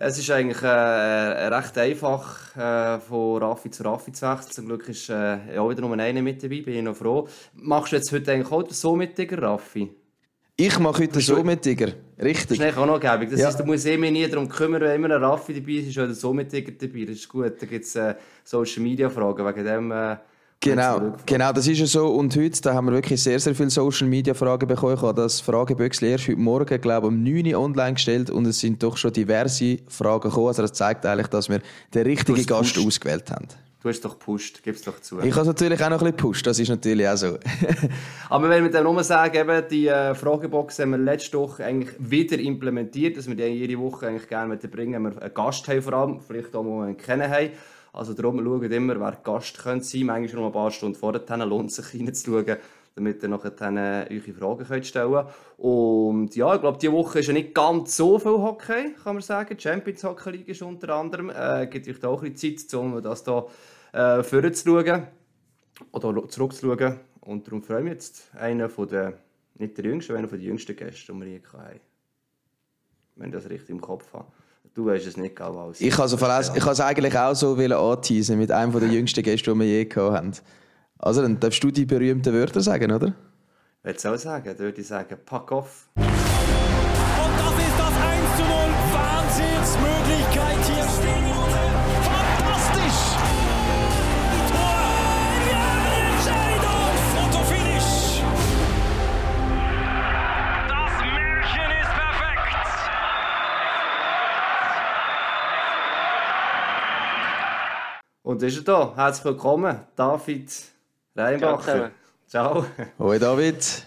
Es ist eigentlich äh, äh, recht einfach, äh, von Raffi zu Raffi zu wechseln. Zum Glück ist äh, auch wieder nur einer mit dabei, bin ich noch froh. Machst du jetzt heute eigentlich auch so mit Digger, Raffi? Ich mache heute so mit Digger, richtig. Das ist auch noch gäbig. Das ja. heißt, du musst eh mich nie darum kümmern, wenn immer ein Raffi dabei ist, ist oder so mit Digger dabei. Das ist gut. Da gibt es äh, Social Media Fragen wegen dem. Genau, genau, das ist ja so. Und heute da haben wir wirklich sehr, sehr viele Social Media Fragen bekommen. Ich habe das Fragebüchsel erst heute Morgen, glaube ich, um 9 Uhr online gestellt und es sind doch schon diverse Fragen gekommen. Also das zeigt eigentlich, dass wir den richtigen Gast pusht. ausgewählt haben. Du hast doch gepusht, gib es doch zu. Ich habe natürlich auch noch ein bisschen gepusht, das ist natürlich auch so. Aber wenn wir dann nur sagen, eben, die äh, Fragebox haben wir letzte Woche eigentlich wieder implementiert, dass wir die jede Woche eigentlich gerne bringen, wenn wir einen Gast haben vor allem, vielleicht auch mal einen kennen haben. Also darum schaut immer, wer Gast könnte sein. Manchmal noch ein paar Stunden vorher lohnt sich reinzuschauen, damit ihr nachher äh, eure Fragen könnt stellen. Und ja, ich glaube, diese Woche ist ja nicht ganz so viel Hockey, kann man sagen. Die Champions Hockey League ist unter anderem. Äh, gibt euch da auch ein bisschen Zeit, um das hier äh, vorzuschauen oder zurückzuschauen. Und darum freue ich mich jetzt, einer von den, nicht der jüngsten, einer von den jüngsten Gäste, die wir hier hatten. Wenn ich das richtig im Kopf habe. Du weißt es nicht, genau Ich kann es eigentlich auch so anteasen mit einem der jüngsten Gäste, die wir je hatten. Also dann darfst du die berühmten Wörter sagen, oder? Ich würde auch sagen, dann würde ich sagen, pack off. Und ist er da. Herzlich willkommen, David Reinbacher. Ciao. Hoi David.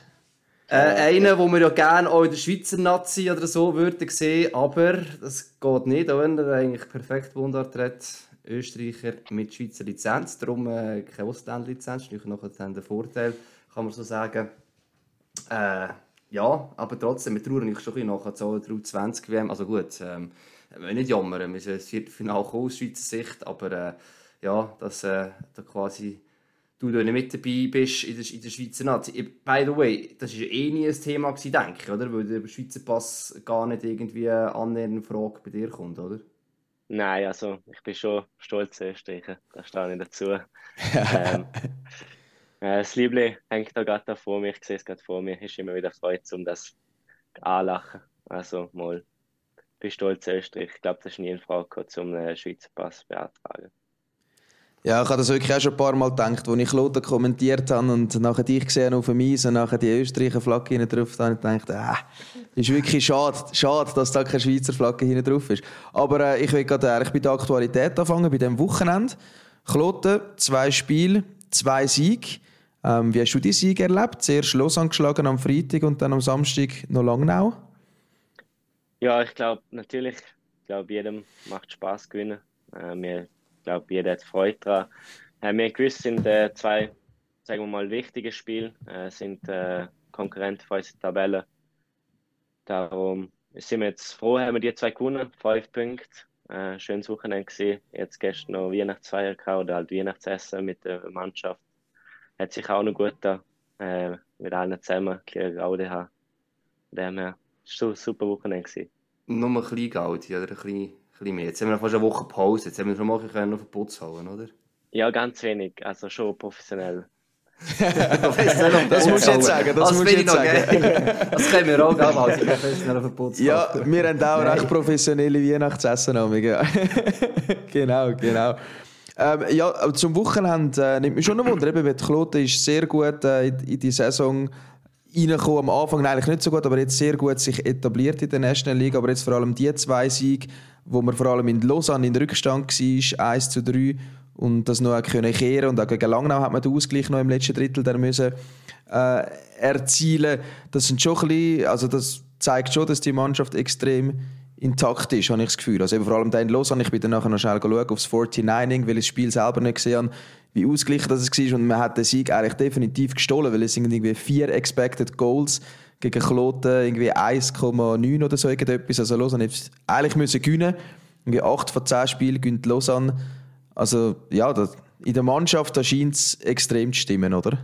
Äh, einer, den wir ja gerne auch in der Schweizer Nazi oder so würden sehen, aber das geht nicht, auch wenn er eigentlich perfekt Mundart redet. Österreicher mit Schweizer Lizenz, darum äh, keine Ausländerlizenz, ist noch ein Vorteil, kann man so sagen. Äh, ja, aber trotzdem, wir trauern schon ein bisschen nach der 20 WM. Also gut, ähm, wir nicht jammern, wir sind ins Viertelfinale aus Schweizer Sicht, aber äh, ja, dass äh, da quasi du da nicht mit dabei bist in der, in der Schweizer Nazi. By the way, das war eh nie ein Thema, gewesen, denke ich, oder? Weil der Schweizer Pass gar nicht irgendwie annähernd Frage bei dir kommt, oder? Nein, also ich bin schon stolz Österreicher, da stehe ich dazu. ähm, äh, das Liebling hängt da gerade vor mir, ich sehe es gerade vor mir, ist immer wieder Freude, um das anlachen. Also mal, ich bin stolz Österreich. Ich glaube, das ist nie in Frage um einen Schweizer Pass beantragen. Ja, ich habe das wirklich auch schon ein paar Mal gedacht, als ich Lothar kommentiert habe und nachher dich gesehen auf dem Eis und nachher die Österreicher Flagge hinten drauf, habe ich gedacht, äh, ist wirklich schade, schade, dass da keine Schweizer Flagge hinten drauf ist. Aber äh, ich will gerade eigentlich bei der Aktualität anfangen, bei dem Wochenende. Kloten, zwei Spiele, zwei Siege. Ähm, wie hast du die Siege erlebt? Zuerst Los angeschlagen am Freitag und dann am Samstag noch Langnau? Ja, ich glaube natürlich, ich glaube jedem macht Spaß gewinnen. Äh, wir ich glaube, jeder hat Freude daran. Äh, wir gewusst sind äh, zwei, sagen wir mal, wichtige Spiele, äh, sind äh, Konkurrenten für unsere Tabelle. Darum sind wir jetzt froh, haben wir die zwei gewonnen, fünf Punkte. Äh, schönes Wochenende gesehen. Jetzt gestern noch Weihnachtsfeier gehabt oder halt Weihnachtsessen mit der Mannschaft. Hat sich auch noch gut da äh, mit allen zusammen Gaude haben. Von dem her, super Wochenende. Gewesen. Nur ein bisschen Gaudi oder ein bisschen bisschen mehr. Jetzt haben wir fast eine Woche Pause. Jetzt haben wir schon mal können auf den Putz holen, oder? Ja, ganz wenig. Also schon professionell. das musst du jetzt sagen. Das, das musst jetzt sagen. das können wir auch, gell, als professionell auf den Putz Ja, wir haben auch recht professionelle Weihnachtsessen. Ja. genau, genau. Ähm, ja, zum Wochenende äh, nimmt mich schon ein Wunder. Eben, Kloten ist sehr gut äh, in, in die Saison reingekommen. Am Anfang eigentlich nicht so gut, aber jetzt sehr gut sich etabliert in der National League. Aber jetzt vor allem die zwei Siege wo man vor allem in Lausanne in Rückstand war, 1 zu 3 und das noch können kehren und auch gegen Langnau hat man den Ausgleich noch im letzten Drittel der müssen äh, erzielen. Das sind schon ein bisschen, also das zeigt schon, dass die Mannschaft extrem intakt ist, habe ich das Gefühl. Also eben vor allem in Lausanne, ich bin dann nachher noch schnell schauen aufs 49ing, weil ich das Spiel selber nicht gesehen habe, wie ausgeglichen das war und man hat den Sieg eigentlich definitiv gestohlen, weil es sind irgendwie vier Expected Goals gegen Kloten irgendwie 1,9 oder so irgendetwas. Also Lausanne hätte eigentlich müssen gewinnen. Irgendwie 8 von 10 Spielen gewinnt Lausanne. Also ja, das, in der Mannschaft scheint es extrem zu stimmen, oder?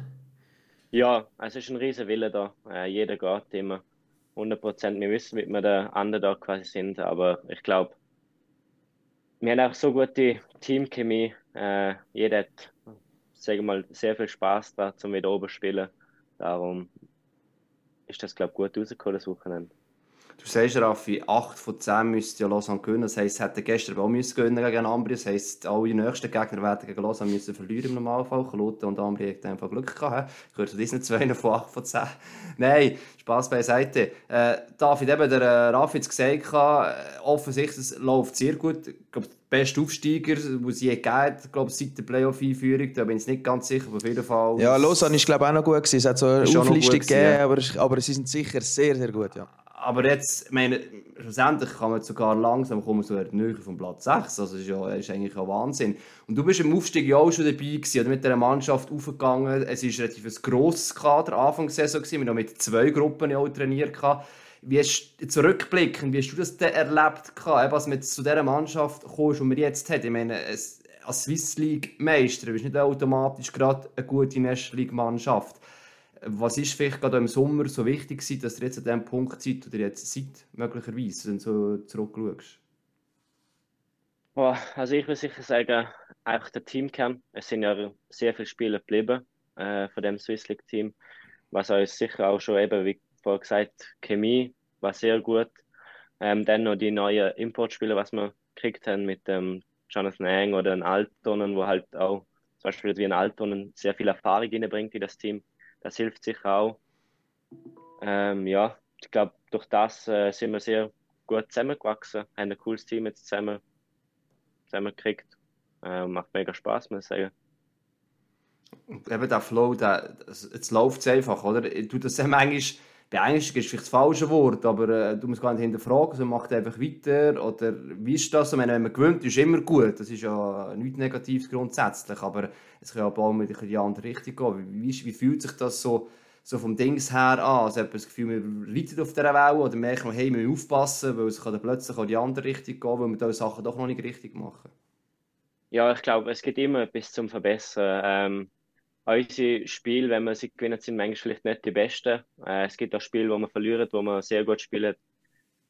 Ja, es ist ein riesen Wille da. Äh, jeder geht immer 100 Prozent. Wir wissen, wie wir der Underdog quasi sind, aber ich glaube, wir haben auch so gute Teamchemie. Äh, jeder hat, sagen wir mal, sehr viel Spaß da zum wieder oben spielen. Darum ist das, glaube ich, gut rausgekommen, das Wochenende. Du sagst, Raffi, 8 von 10 müsste ja Lausanne gewinnen. Das heisst, es hätte gestern auch müssen gewinnen gegen Ambri. Das heisst, alle nächsten Gegner werden gegen Lausanne müssen verlieren im Normalfall. Kloten und Ambri haben einfach Glück gehabt. Ich gehöre zu diesen zwei von 8 von 10. Nein, Spass beiseite. Äh, David, eben der äh, Raffi hat gesagt, äh, offensichtlich es läuft sehr gut. Ich glaube, der beste Aufsteiger, den es je gegeben glaube seit der Playoff-Einführung. Da bin ich nicht ganz sicher, aber auf jeden Fall... Ja, Lausanne ist glaube ich auch noch gut gewesen. Es hat so eine Auflistung gegeben, ja. aber, aber sie sind sicher sehr, sehr gut, ja aber jetzt, meine, schlussendlich kann man sogar langsam kommen, so näher vom Platz 6. Also das ist, ja, ist eigentlich ein Wahnsinn. Und du bist im Aufstieg ja auch schon dabei gewesen, oder mit dieser Mannschaft aufgegangen. Es war relativ ein grosses Kader Anfang der Saison. Gewesen. Wir haben mit zwei Gruppen auch trainiert. Wie hast du zurückblickend, wie hast du das denn erlebt, gehabt, was mit zu dieser Mannschaft kommst, die wir jetzt haben? Ich meine, als Swiss League Meister bist du nicht automatisch gerade eine gute National League Mannschaft. Was ist vielleicht gerade im Sommer so wichtig gewesen, dass ihr jetzt an dem Punkt seid oder jetzt seid, möglicherweise, wenn du so zurückschaust? Boah, also ich würde sicher sagen, auch der Teamcamp. Es sind ja sehr viele Spieler geblieben äh, von dem Swiss League Team, was uns sicher auch schon eben, wie vorher gesagt, Chemie war sehr gut. Ähm, dann noch die neuen Importspieler, was wir gekriegt haben mit dem ähm, Jonathan Eng oder ein Altonen, wo halt auch zum Beispiel wie ein Altonen sehr viel Erfahrung bringt in das Team das hilft sicher auch. Ähm, ja, ich glaube, durch das äh, sind wir sehr gut zusammengewachsen, haben ein cooles Team jetzt zusammen, zusammengekriegt. Äh, macht mega Spaß, muss ich sagen. Eben der Flow, der, jetzt läuft es einfach, oder? Du das manchmal beängstigt ist vielleicht das falsche Wort, aber äh, du musst gar nicht hinterfragen, sondern macht einfach weiter. Oder wie ist das? Meine, wenn man gewöhnt, ist immer gut. Das ist ja nichts Negatives grundsätzlich, aber es kann ja auch mal in die andere Richtung gehen. Wie, wie, fühlt sich das so, so vom Dings her an? Also hat man Gefühl, wir reiten auf dieser Welle oder merkt man, hey, wir müssen aufpassen, weil es kann plötzlich in die andere Richtung gehen, weil wir diese Sachen doch noch nicht richtig machen? Ja, ich glaube, es geht immer etwas zum Verbessern. Ähm, unsere Spiele, wenn wir sie gewinnen, sind manchmal vielleicht nicht die besten. Äh, es gibt auch Spiele, wo wir verlieren, wo wir sehr gut spielen.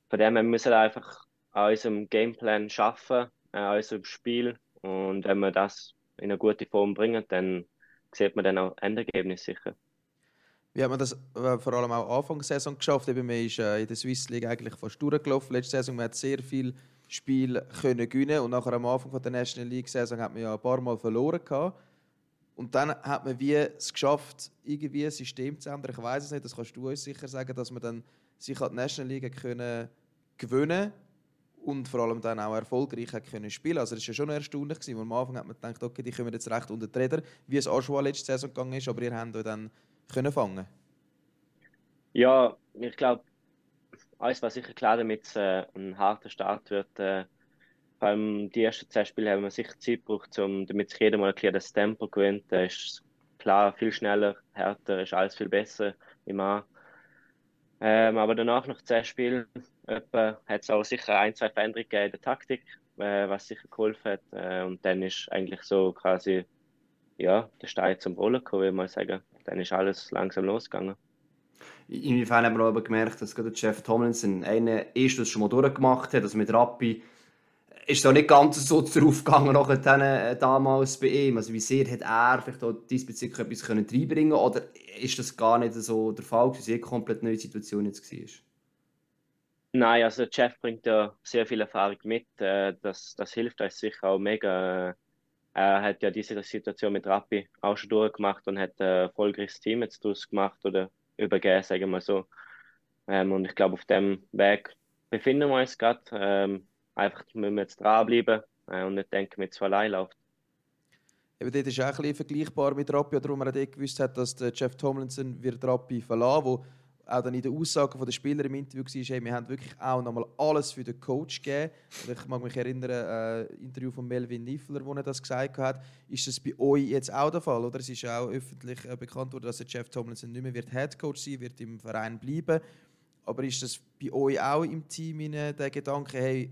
Von dem her müssen wir einfach an unserem Gameplan äh, an unserem Spiel. Und wenn wir das in eine gute Form bringen, dann sieht man dann auch Endergebnis sicher. Wie hat man das äh, vor allem auch Anfang der Saison geschafft? Eben, man ist äh, in der Swiss League eigentlich fast durchgelaufen. Letzte Saison man hat sehr viel Spiel können gewinnen und nachher am Anfang der National League Saison hat man ja ein paar Mal verloren gehabt. Und dann hat man wie es geschafft, irgendwie ein System zu ändern. Ich weiß es nicht, das kannst du uns sicher sagen, dass man dann sich an die National League können gewinnen und vor allem dann auch erfolgreich können spielen. Also das war ja schon erstaunlich gewesen. Am Anfang hat man gedacht, okay, die kommen jetzt recht unter die Räder, wie es auch schon letzte Saison gegangen ist, aber ihr habt euch dann können fangen. Ja, ich glaube, alles war sicher klar, damit es äh, ein harter Start wird. Äh, vor allem die ersten zwei Spiele haben wir sicher Zeit gebraucht, um, damit sich jeder mal erklärt, das Tempo gewinnt. Da ist klar viel schneller, härter, ist alles viel besser im A. Ähm, aber danach, nach zwei Spielen, hat es auch sicher ein, zwei Veränderungen in der Taktik, äh, was sicher geholfen hat. Äh, und dann ist eigentlich so quasi ja, der Stein zum Rollen gekommen, würde ich mal sagen. Dann ist alles langsam losgegangen. Inwiefern haben wir aber gemerkt, dass gerade Jeff Tomlinson einen das schon mal durchgemacht hat, also mit Rappi ist auch nicht ganz so darauf gegangen, nachher, äh, damals bei ihm. Also wie sehr hat er vielleicht auch diesbezüglich etwas können reinbringen oder ist das gar nicht so der Fall, dass es eine komplett neue Situation jetzt war? Nein, also Jeff bringt ja sehr viel Erfahrung mit. Äh, das, das hilft uns sicher auch mega. Äh, er hat ja diese Situation mit Rappi auch schon durchgemacht und hat ein erfolgreiches Team jetzt gemacht oder übergeben, sagen wir mal so. Ähm, und ich glaube, auf dem Weg befinden wir uns gerade. Einfach müssen wir jetzt dranbleiben äh, und nicht denken, wir zu allein läuft. Eben dort ist auch ein vergleichbar mit Rappi, darum er gewusst hat, dass der Jeff Tomlinson wird Rappi verlassen wo auch dann in den Aussagen der Spieler im Interview war, hey, wir haben wirklich auch nochmal alles für den Coach gegeben. Ich mag mich erinnern, ein äh, Interview von Melvin Niffler, wo er das gesagt hat. Ist das bei euch jetzt auch der Fall? Oder? Es ist auch öffentlich äh, bekannt worden, dass der Jeff Tomlinson nicht mehr wird Head Coach sein wird, im Verein bleiben. Aber ist das bei euch auch im Team der Gedanke, hey,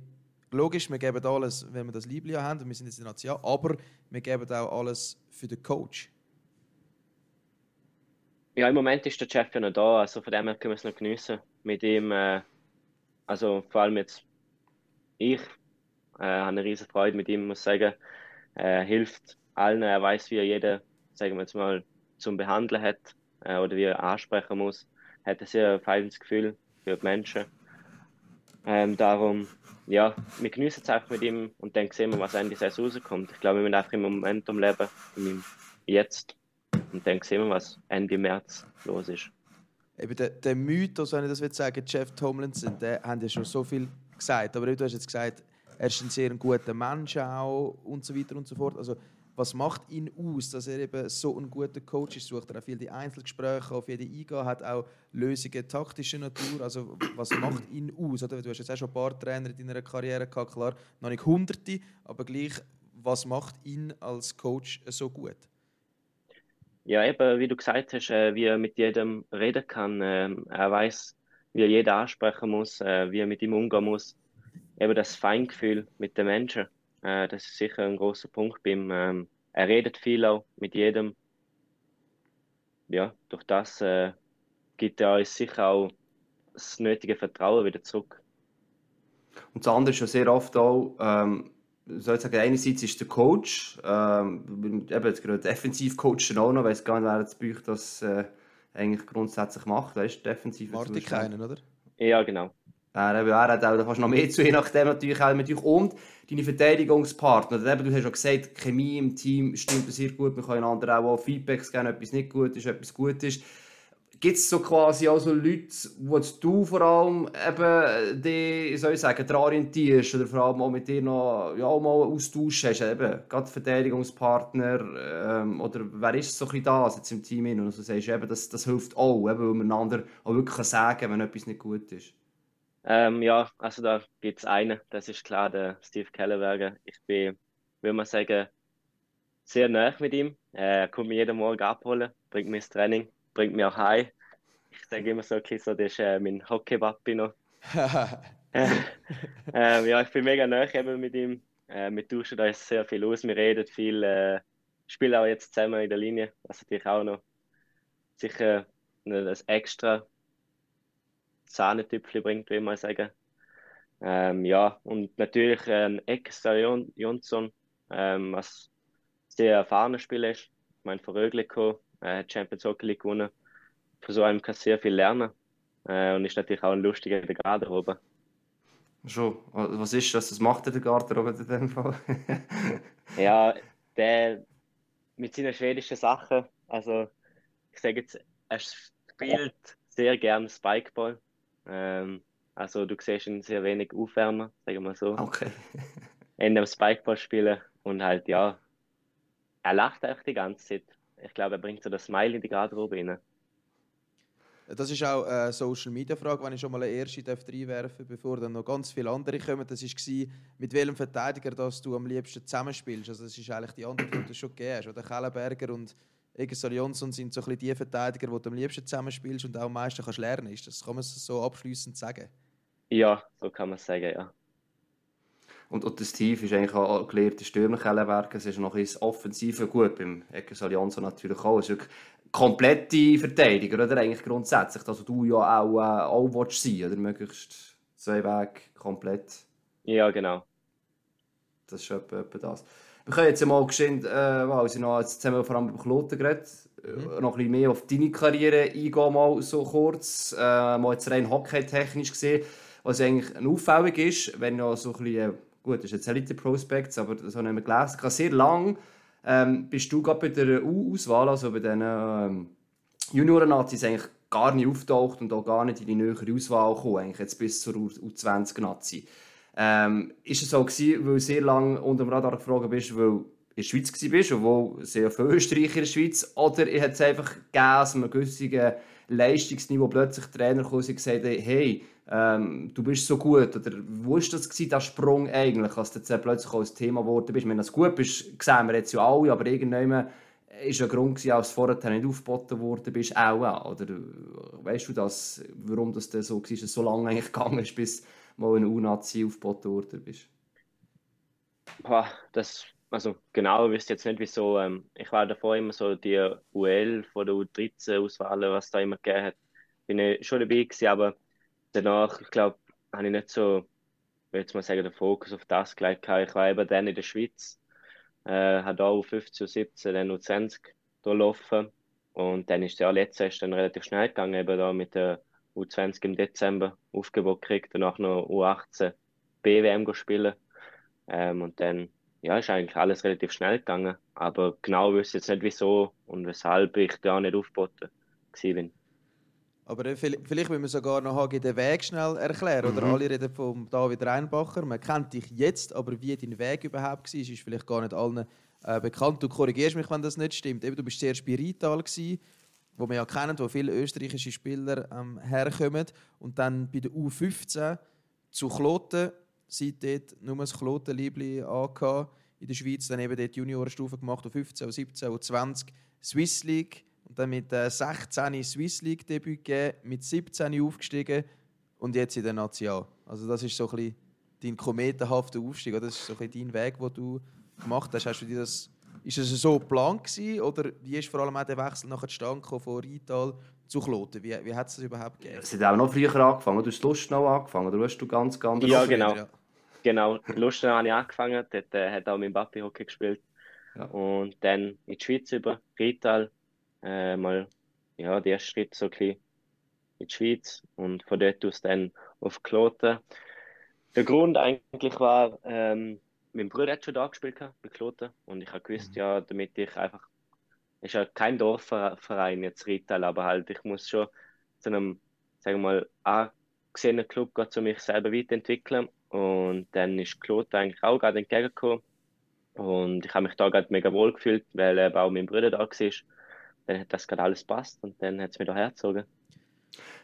Logisch, wir geben alles, wenn wir das Liebling haben, und wir sind jetzt in der Nation, aber wir geben auch alles für den Coach. Ja, im Moment ist der Chef ja noch da, also von dem her können wir es noch geniessen. Mit ihm, äh, also vor allem jetzt ich äh, habe eine riesige Freude mit ihm, muss sagen. Er hilft allen, er weiß, wie er jeden, sagen wir jetzt mal, zum Behandeln hat äh, oder wie er ansprechen muss. Er hat ein sehr feines Gefühl für die Menschen. Ähm, darum, ja, wir genießen es einfach mit ihm und dann sehen wir, was Ende Saison rauskommt. Ich glaube, wir müssen einfach im Momentum leben, im Jetzt. Und dann sehen wir, was Ende März los ist. Eben der, der Mythos, wenn ich das will sagen, Jeff Tomlinson, der haben ja schon so viel gesagt. Aber du hast jetzt gesagt, er ist ein sehr guter Mensch auch und so weiter und so fort. Also, was macht ihn aus, dass er eben so ein guter Coach ist? Sucht er auch viel die Einzelgespräche, auf jede eingehen, hat auch Lösungen taktischer Natur. Also, was macht ihn aus? Oder? Du hast jetzt auch schon ein paar Trainer in deiner Karriere gehabt, klar, noch nicht hunderte, aber gleich, was macht ihn als Coach so gut? Ja, eben, wie du gesagt hast, äh, wie er mit jedem reden kann. Äh, er weiß, wie er jeden ansprechen muss, äh, wie er mit ihm umgehen muss. Eben das Feingefühl mit den Menschen, äh, das ist sicher ein großer Punkt bei ihm. Ähm, er redet viel auch mit jedem. Ja, durch das äh, gibt er uns sicher auch das nötige Vertrauen wieder zurück. Und das andere ist ja sehr oft auch, ähm, soll ich sagen, einerseits ist der Coach, ähm, eben jetzt gerade Defensivcoach auch noch, weiß gar nicht, wer jetzt bei euch das äh, eigentlich grundsätzlich macht, weißt du, defensiv. Martin keinen, oder? Ja, genau. Er, er hat auch fast noch mehr zu, je nachdem natürlich auch euch. Und deine Verteidigungspartner. Eben, du hast ja gesagt, die Chemie im Team stimmt sehr gut, wir können einander auch Feedbacks geben, etwas nicht gut ist, etwas gut ist. Gibt es so quasi auch so Leute, wo du vor allem eben die, soll ich sagen, daran orientierst oder vor allem auch mit dir noch ja, auch mal Austausch hast, eben, gerade Verteidigungspartner ähm, oder wer ist so ein bisschen das jetzt im Team und also sagst eben, das, das hilft auch, eben, weil man einander auch wirklich sagen kann, wenn etwas nicht gut ist. Ähm, ja, also da gibt es einen, das ist klar, der Steve Kellerberger. Ich bin, würde man sagen, sehr nah mit ihm. Er kommt mich jeden Morgen abholen, bringt mich ins Training bringt mich auch heim. Ich sage immer so, okay, so das ist äh, mein Hockey-Wappi noch. ähm, ja, ich bin mega nah eben mit ihm. Äh, wir tauschen da sehr viel aus, wir reden viel, äh, spielen auch jetzt zusammen in der Linie, was natürlich auch noch sicher das extra Sahnetüpfchen bringt, wie man sagen. Ähm, ja, und natürlich ein ähm, Extra Jonsson, ähm, was sehr erfahrener Spieler ist. Ich meine, von er hat Champions Hockey League gewonnen. Von so einem kann sehr viel lernen. Äh, und ist natürlich auch ein lustiger in der Garderobe. Schon. Was ist das? Was macht der Garderobe in dem Fall? ja, der mit seinen schwedischen Sachen. Also, ich sage jetzt, er spielt sehr gerne Spikeball. Ähm, also, du siehst ihn sehr wenig aufwärmen, sagen wir mal so. Okay. in dem Spikeball spielen und halt, ja, er lacht einfach die ganze Zeit ich glaube, er bringt so das Smile in die Garderobe rein. Das ist auch eine Social Media Frage, wenn ich schon mal eine erste reinwerfen darf, bevor dann noch ganz viele andere kommen. Das war, mit welchem Verteidiger dass du am liebsten zusammenspielst. Also das ist eigentlich die Antwort, die du schon gegeben hast. Oder Kellenberger und Egerson Jonsson sind so ein die Verteidiger, die du am liebsten zusammenspielst und auch am meisten kannst lernen. Ist das kann man so abschließend sagen? Ja, so kann man sagen, ja. Und, und der Steve ist eigentlich auch ein gelehrter Stürmer, Kellenberg. Es ist noch ein offensiver gut, beim Eckes Allianz natürlich auch. Es ist wirklich komplette Verteidiger, oder? Eigentlich grundsätzlich. Also du ja auch, äh, auch willst sein, oder? Möglichst zwei Wege komplett. Ja, genau. Das ist etwa, etwa das. Wir können jetzt mal geschwind, äh, sie noch jetzt haben wir vor allem über Kloten geredet, mhm. noch ein bisschen mehr auf deine Karriere eingehen, mal so kurz. Äh, mal jetzt rein hockey-technisch gesehen, was eigentlich auffällig ist, wenn noch so ein bisschen gut, das ist jetzt Elite Prospects, aber das habe ich nicht gelesen. Sehr lange ähm, bist du gerade bei der U-Auswahl, also bei den ähm, Junioren-Nazis, eigentlich gar nicht auftaucht und auch gar nicht in die nähere Auswahl gekommen, eigentlich jetzt bis zur U20-Nazi. Ähm, ist es so gewesen, weil du sehr lange unter dem Radar gefragt bist, weil du in der Schweiz warst, obwohl sehr viele Österreicher in der Schweiz, oder hat es einfach gegeben, dass man gewisse Leistungsniveau plötzlich Trainer kommen und gesagt haben, hey, ähm, du bist so gut. Oder wo war das, gewesen, der Sprung eigentlich, als du plötzlich auch ein Thema geworden bist? Wenn du gut bist, sehen wir jetzt ja alle, aber irgendwann war ein Grund, gewesen, als vorher nicht aufgeboten worden bist, auch. Oder weißt du das, warum das so war, dass so lange eigentlich gegangen ist, bis mal ein U-Nazi aufgeboten worden bist? Boah, das also genau, ich wüsste jetzt nicht, wieso. Ähm, ich war davor immer so die UL von der U13-Auswahl, was da immer gegeben hat. Bin ich schon dabei gewesen, aber danach, ich glaube, habe ich nicht so würde jetzt mal sagen, den Fokus auf das gelegt habe. Ich war eben dann in der Schweiz, äh, habe auch 15 17, dann noch 20 durchlaufen. Und dann ist ja letztes Jahr dann relativ schnell gegangen, eben da mit der U20 im Dezember Aufgebot gekriegt, danach noch U18 BWM spielen. Ähm, und dann ja, ist eigentlich alles relativ schnell gegangen. Aber genau wüsste jetzt nicht wieso und weshalb ich da nicht aufgeboten bin. Aber vielleicht will man sogar noch den Weg schnell erklären. Oder mhm. alle reden von David Reinbacher. Man kennt dich jetzt, aber wie dein Weg überhaupt war, ist vielleicht gar nicht allen äh, bekannt. Du korrigierst mich, wenn das nicht stimmt. Eben, du bist sehr spirital gewesen, wo wir ja kennen, wo viele österreichische Spieler ähm, herkommen. Und dann bei der U15 zu Kloten, seit dort nur das Klotenliebli angehabt in der Schweiz, dann eben dort Juniorenstufe gemacht, auf 15, 17, 20 Swiss League und dann mit äh, 16 Swiss League Debüt gegeben, mit 17 aufgestiegen und jetzt in der Nation. Also das ist so ein bisschen dein kometenhafter Aufstieg, oder? das ist so ein bisschen dein Weg, den du gemacht hast. hast du dir das, ist das so geplant gewesen, oder wie ist vor allem auch der Wechsel nachher zustande von Rital zu Kloten? Wie, wie hat es das überhaupt gegeben? Es hat auch noch früher angefangen, du hast Lust noch angefangen, oder hast du ganz, ganz... Ja, genau. Ja. Genau, Lust habe ich angefangen, dort äh, hat auch mein Papi Hockey gespielt. Ja. Und dann in die Schweiz über, Rital, äh, mal ja, der erste Schritt so ein bisschen in die Schweiz und von dort aus dann auf Kloten. Der Grund eigentlich war, ähm, mein Bruder hat schon da gespielt bei Kloten und ich habe gewusst, mhm. ja, damit ich einfach, ist ja kein Dorfverein jetzt Rital, aber halt, ich muss schon zu einem, sagen wir mal, angesehenen Club gehen, um mich selber weiterentwickeln und dann ist Kloten eigentlich auch gerade entgegengekommen und ich habe mich da gerade mega wohl gefühlt, weil eben auch mein Bruder da war dann hat das gerade alles passt und dann hat es mir hierher gezogen.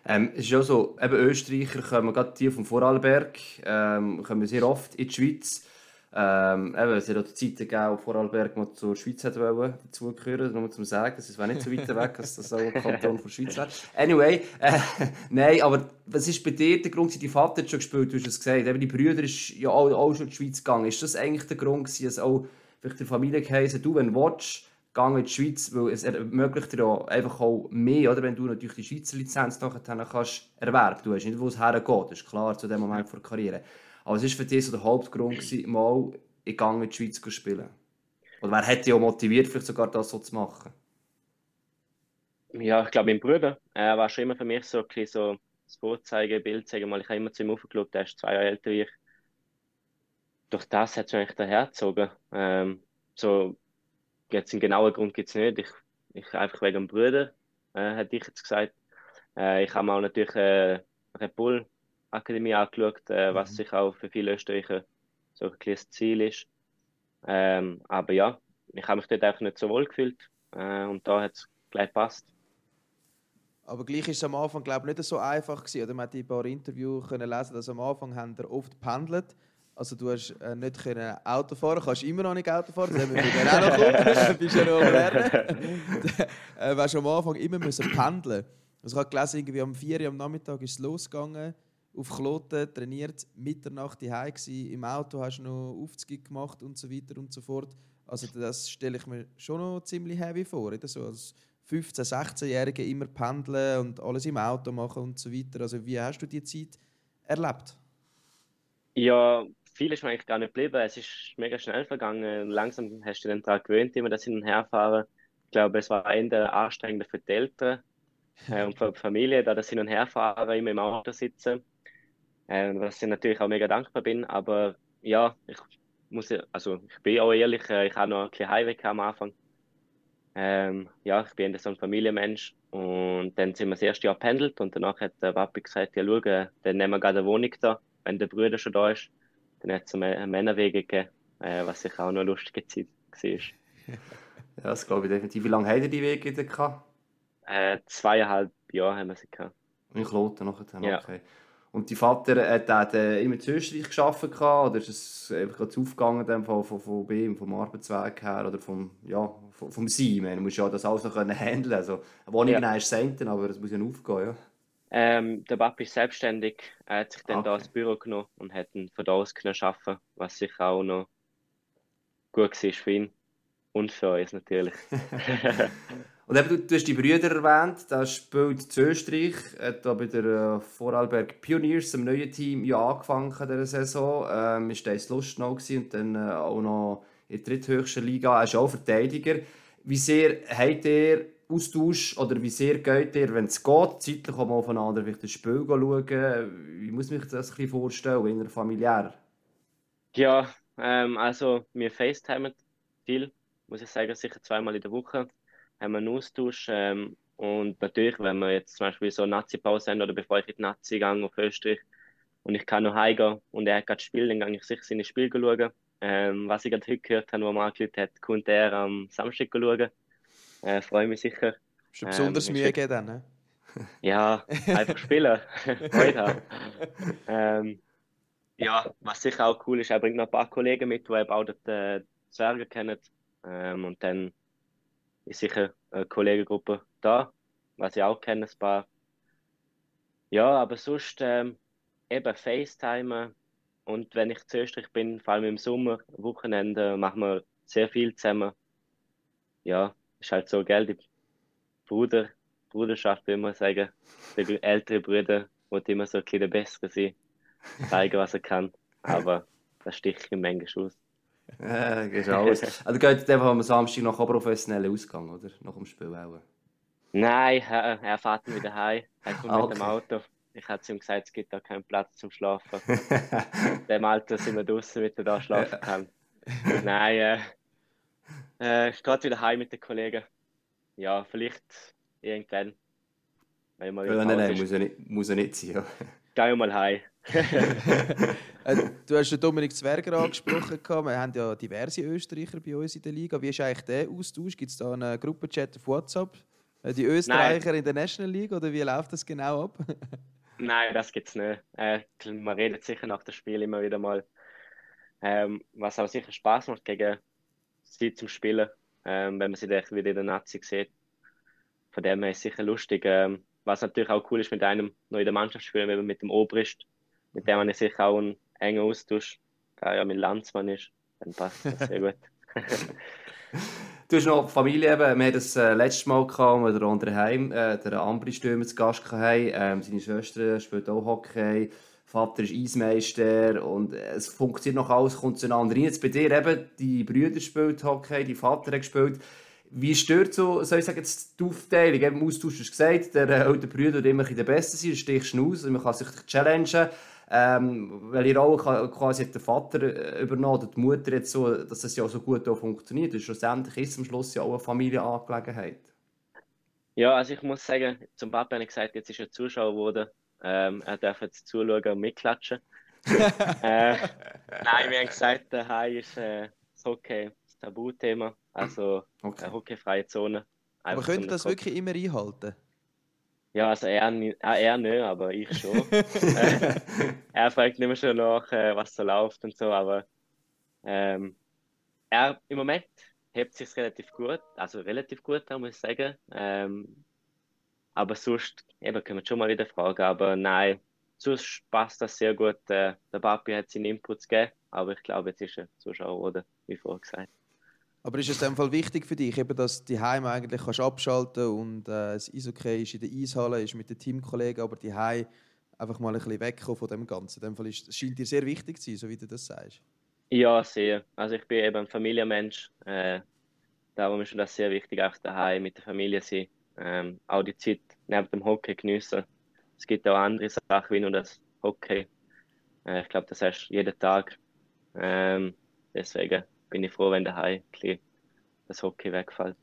Ähm, es ist ja so, eben Österreicher kommen gerade die vom Vorarlberg, ähm, kommen sehr oft in die Schweiz. Ähm, eben, es hat auch Zeiten gegeben, wo Vorarlberg mal zur Schweiz hat wollen, dazugehören, nur zum sagen, es wäre nicht so weit weg, dass das auch ein Kanton von der Schweiz wäre. Anyway, äh, nein, aber was ist bei dir der Grund, dein Vater hat schon gespielt, du hast es gesagt, eben die Brüder ist ja auch, auch schon in die Schweiz gegangen. Ist das eigentlich der Grund gewesen, dass auch vielleicht der Familie geheißen, du, wenn du willst, Gang in die Schweiz, weil es ermöglicht dir auch einfach auch mehr, oder? wenn du natürlich die Schweizer Lizenz nachher kannst erwerben. Du weißt nicht, wo es hergeht, das ist klar zu dem Moment der Karriere. Aber es war für dich so der Hauptgrund, gewesen, mal in Gang in die Schweiz zu spielen. Oder wer hätte dich auch motiviert, vielleicht sogar das so zu machen? Ja, ich glaube, mein Bruder Er war schon immer für mich so ein bisschen so das Vorzeigebild. Sagen mal, ich habe immer zu ihm aufgeschaut, er ist zwei Jahre älter wie ich. Durch das hat es mich dahergezogen. Ähm, so Jetzt einen genauen Grund gibt es nicht. Ich, ich einfach wegen dem Bruder, äh, hätte ich jetzt gesagt. Äh, ich habe auch natürlich äh, Red Bull Akademie angeschaut, äh, was mhm. sich auch für viele Österreicher so ein kleines Ziel ist. Ähm, aber ja, ich habe mich dort einfach nicht so wohl gefühlt äh, und da hat es gleich gepasst. Aber gleich ist es am Anfang, glaube ich, nicht so einfach gewesen. Oder man hat ein paar Interviews können lesen, dass am Anfang haben er oft pendelt also du hast äh, nicht können Auto fahren, kannst immer noch nicht Auto fahren, das haben wir dann auch noch kommen. du bist ja noch am Lernen. äh, am Anfang immer müssen pendeln. Also ich habe gelesen, irgendwie am 4 Uhr am Nachmittag ist es losgegangen, auf Kloten, trainiert, Mitternacht daheim gsi, im Auto hast du noch Aufzug gemacht und so weiter und so fort. Also das stelle ich mir schon noch ziemlich heavy vor, oder? so als 15-, 16-Jährige immer pendeln und alles im Auto machen und so weiter. Also wie hast du die Zeit erlebt? Ja, viel ist mir eigentlich gar nicht geblieben. Es ist mega schnell vergangen. Langsam hast du den Tag gewöhnt, immer das hin und her fahren. Ich glaube, es war eher anstrengender für die Eltern äh, und für die Familie, da das hin und her fahren, immer im Auto sitzen. Äh, was ich natürlich auch mega dankbar bin. Aber ja, ich muss, also ich bin auch ehrlich, äh, ich habe noch ein bisschen Heimweh am Anfang. Ähm, ja, ich bin so ein Familienmensch und dann sind wir das erste Jahr pendelt und danach hat der Papi gesagt, ja schau, dann nehmen wir gerade eine Wohnung da, wenn der Bruder schon da ist. Dann hat es Männerwege gegeben, äh, was sicher auch noch lustige Zeit war. ja, das glaube ich definitiv. Wie lange habt ihr die Wege gehabt? Äh, zweieinhalb Jahre haben wir sie gehabt. In Kloten noch? Ja. Okay. Und dein Vater hat, hat äh, immer in Österreich gearbeitet oder ist es einfach aufgegangen dann von, von, von ihm, vom Arbeitsweg her oder vom, ja, vom, vom Sein? Du musst ja das alles noch können handeln. Also, eine Wohnung ja. ist Centen, aber es muss ja aufgehen. Ja. Ähm, der Papi ist selbstständig. Er hat sich dann okay. da ins Büro genommen und hat ihn von da aus können arbeiten, was sicher auch noch gut war für ihn und für uns natürlich. Und eben, du, du hast die Brüder erwähnt, da spielt Österreich, hat da bei der äh, Vorarlberg Pioneers, einem neuen Team, ja angefangen in dieser Saison. Ähm, ist das Lustnau und dann äh, auch noch in der dritthöchsten Liga. Er ist auch Verteidiger. Wie sehr habt ihr Austausch oder wie sehr geht ihr, wenn es geht, zeitlich auch mal aufeinander vielleicht das Spiel schauen? Wie muss sich das ein vorstellen, innerfamiliär? Ja, ähm, also wir FaceTimen viel, muss ich sagen, sicher zweimal in der Woche haben wir einen Austausch. Ähm, und natürlich, wenn wir jetzt zum Beispiel so eine Nazi-Pause haben oder bevor ich in die Nazi gehe auf Österreich und ich kann noch heimgehen und er hat gerade Spiel, dann gehe ich sicher seine Spiele schauen. Ähm, was ich gerade heute gehört habe, wo man angelegt hat, kommt er am Samstag schauen. Äh, Freue mich sicher. Schon besonders ähm, Mühe gegeben dann, ne? Ja, einfach spielen. Freude haben. Ähm, ja, was sicher auch cool ist, er bringt noch ein paar Kollegen mit, die eben auch die äh, Zwerge kennen. Ähm, und dann ist sicher eine Kollegengruppe da, was ich auch kenne, ein paar. Ja, aber sonst ähm, eben FaceTime und wenn ich zu Österreich bin, vor allem im Sommer, Wochenende, machen wir sehr viel zusammen. Ja, ist halt so, gell, die Bruder, Bruderschaft, will man sagen, die ältere Brüder, die immer so ein bisschen der Bessere sind, zeigen, was er kann, aber das sticht ihm manchmal aus. Ja, geht alles. also geht einfach am Samstag noch professionell Ausgang, oder? Nach dem Spiel auch? Nein, er, er fährt wieder heim. Er kommt okay. mit dem Auto. Ich habe ihm gesagt, es gibt da keinen Platz zum Schlafen. In dem Alter sind wir draußen, damit er da schlafen kann. Nein, äh, äh, ich gehe wieder heim mit den Kollegen. Ja, vielleicht irgendwann. Wenn mal ja, nein, nein, muss ja nicht, muss ja nicht sein. Ja. Geh mal heim. Äh, du hast den Dominik Zwerger angesprochen. Wir haben ja diverse Österreicher bei uns in der Liga. Wie ist eigentlich der Austausch? Gibt es da einen Gruppenchat auf WhatsApp? Äh, die Österreicher Nein. in der National League oder wie läuft das genau ab? Nein, das gibt es nicht. Äh, man redet sicher nach dem Spiel immer wieder mal. Ähm, was aber sicher Spaß macht gegen sie zum Spielen, ähm, wenn man sie dann wieder in der Nazi sieht. Von dem her ist es sicher lustig. Ähm, was natürlich auch cool ist, mit einem noch in der Mannschaft spielen, wenn man mit dem Obrist, mit dem man ich sicher auch einen engen Austausch, der ja mein Landsmann ist, dann passt das sehr gut. Du hast noch Familie eben. Wir hatten das äh, letztes Mal gehabt, als wir unter Heim äh, der Ambri Stürmer zu Gast hatten. Ähm, seine Schwester spielt auch Hockey. Vater ist Eismeister und es funktioniert noch alles, kommt zueinander rein. Jetzt bei dir eben, die Brüder spielt Hockey, die Vater hat gespielt. Wie stört so, soll ich sagen, die Aufteilung? Eben, Austausch hast du gesagt, der äh, ältere Brüder immer der Beste sein, stichst du aus, man kann sich challengen. Ähm, welche Rolle quasi hat der Vater äh, übernommen oder die Mutter jetzt so, dass das ja so gut auch funktioniert? Und schlussendlich ist es am Schluss ja auch eine Familienangelegenheit. Ja, also ich muss sagen, zum Papa habe ich gesagt, jetzt ist er Zuschauer geworden. Ähm, er darf jetzt zuschauen und mitklatschen. äh, nein, wir haben gesagt, der Hai ist äh, das Hockey das Tabuthema, also okay. eine hockeyfreie Zone. Aber könnt ihr das wirklich immer einhalten? Ja, also er, äh, er nicht, aber ich schon. er fragt immer schon nach, äh, was so läuft und so, aber ähm, er im Moment hebt sich relativ gut, also relativ gut, muss ich sagen. Ähm, aber sonst, eben können wir schon mal wieder fragen, aber nein, sonst passt das sehr gut. Äh, der Papi hat seinen Input gegeben, aber ich glaube, jetzt ist er Zuschauer, oder? Wie vorher gesagt. Aber ist es in dem Fall wichtig für dich, eben, dass die Heim eigentlich kannst abschalten und äh, es ist okay ist in der Eishalle, ist mit den Teamkollegen, aber die Heim einfach mal ein bisschen wegkommen von dem Ganzen. In dem Fall ist, scheint dir sehr wichtig zu sein, so wie du das sagst. Ja, sehr. Also ich bin eben ein Familienmensch. Äh, darum ist mir das sehr wichtig, auch daheim mit der Familie sein. Ähm, auch die Zeit neben dem Hockey geniessen. Es gibt auch andere Sachen wie nur das Hockey. Äh, ich glaube, das hast du jeden Tag. Ähm, deswegen bin ich froh, wenn daheim das Hockey wegfällt.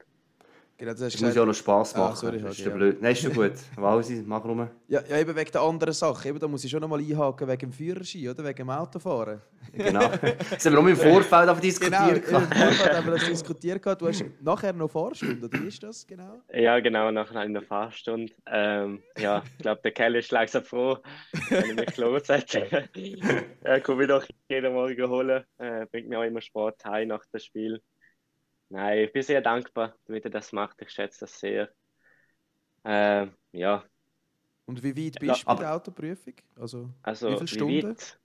Genau, das, das muss ja auch noch Spass ah, machen. Ah, sorry, das ist ja blöd. Nein, ist schon gut. Walsi, mach rum. Ja, ja, eben wegen der anderen Sache. Eben, da muss ich schon noch mal einhaken wegen dem Führerschein, oder? Wegen dem Autofahren. Genau. Das haben wir auch im Vorfeld aber diskutiert. Genau, im Vorfeld haben wir das diskutiert. Du hast nachher noch Fahrstunde, oder wie ist das genau? Ja, genau, nachher habe ich noch Fahrstunde. Ähm, ja, ich glaube, der Kelly ist langsam froh, wenn er mich lossetze. er kommt mich doch jeden Morgen holen. Äh, bringt mir auch immer Sport heim nach dem Spiel. Nein, ich bin sehr dankbar, damit er das macht. Ich schätze das sehr. Äh, ja. Und wie weit bist du bei der Autoprüfung? Also, also wie viele Stunden? Wie weit,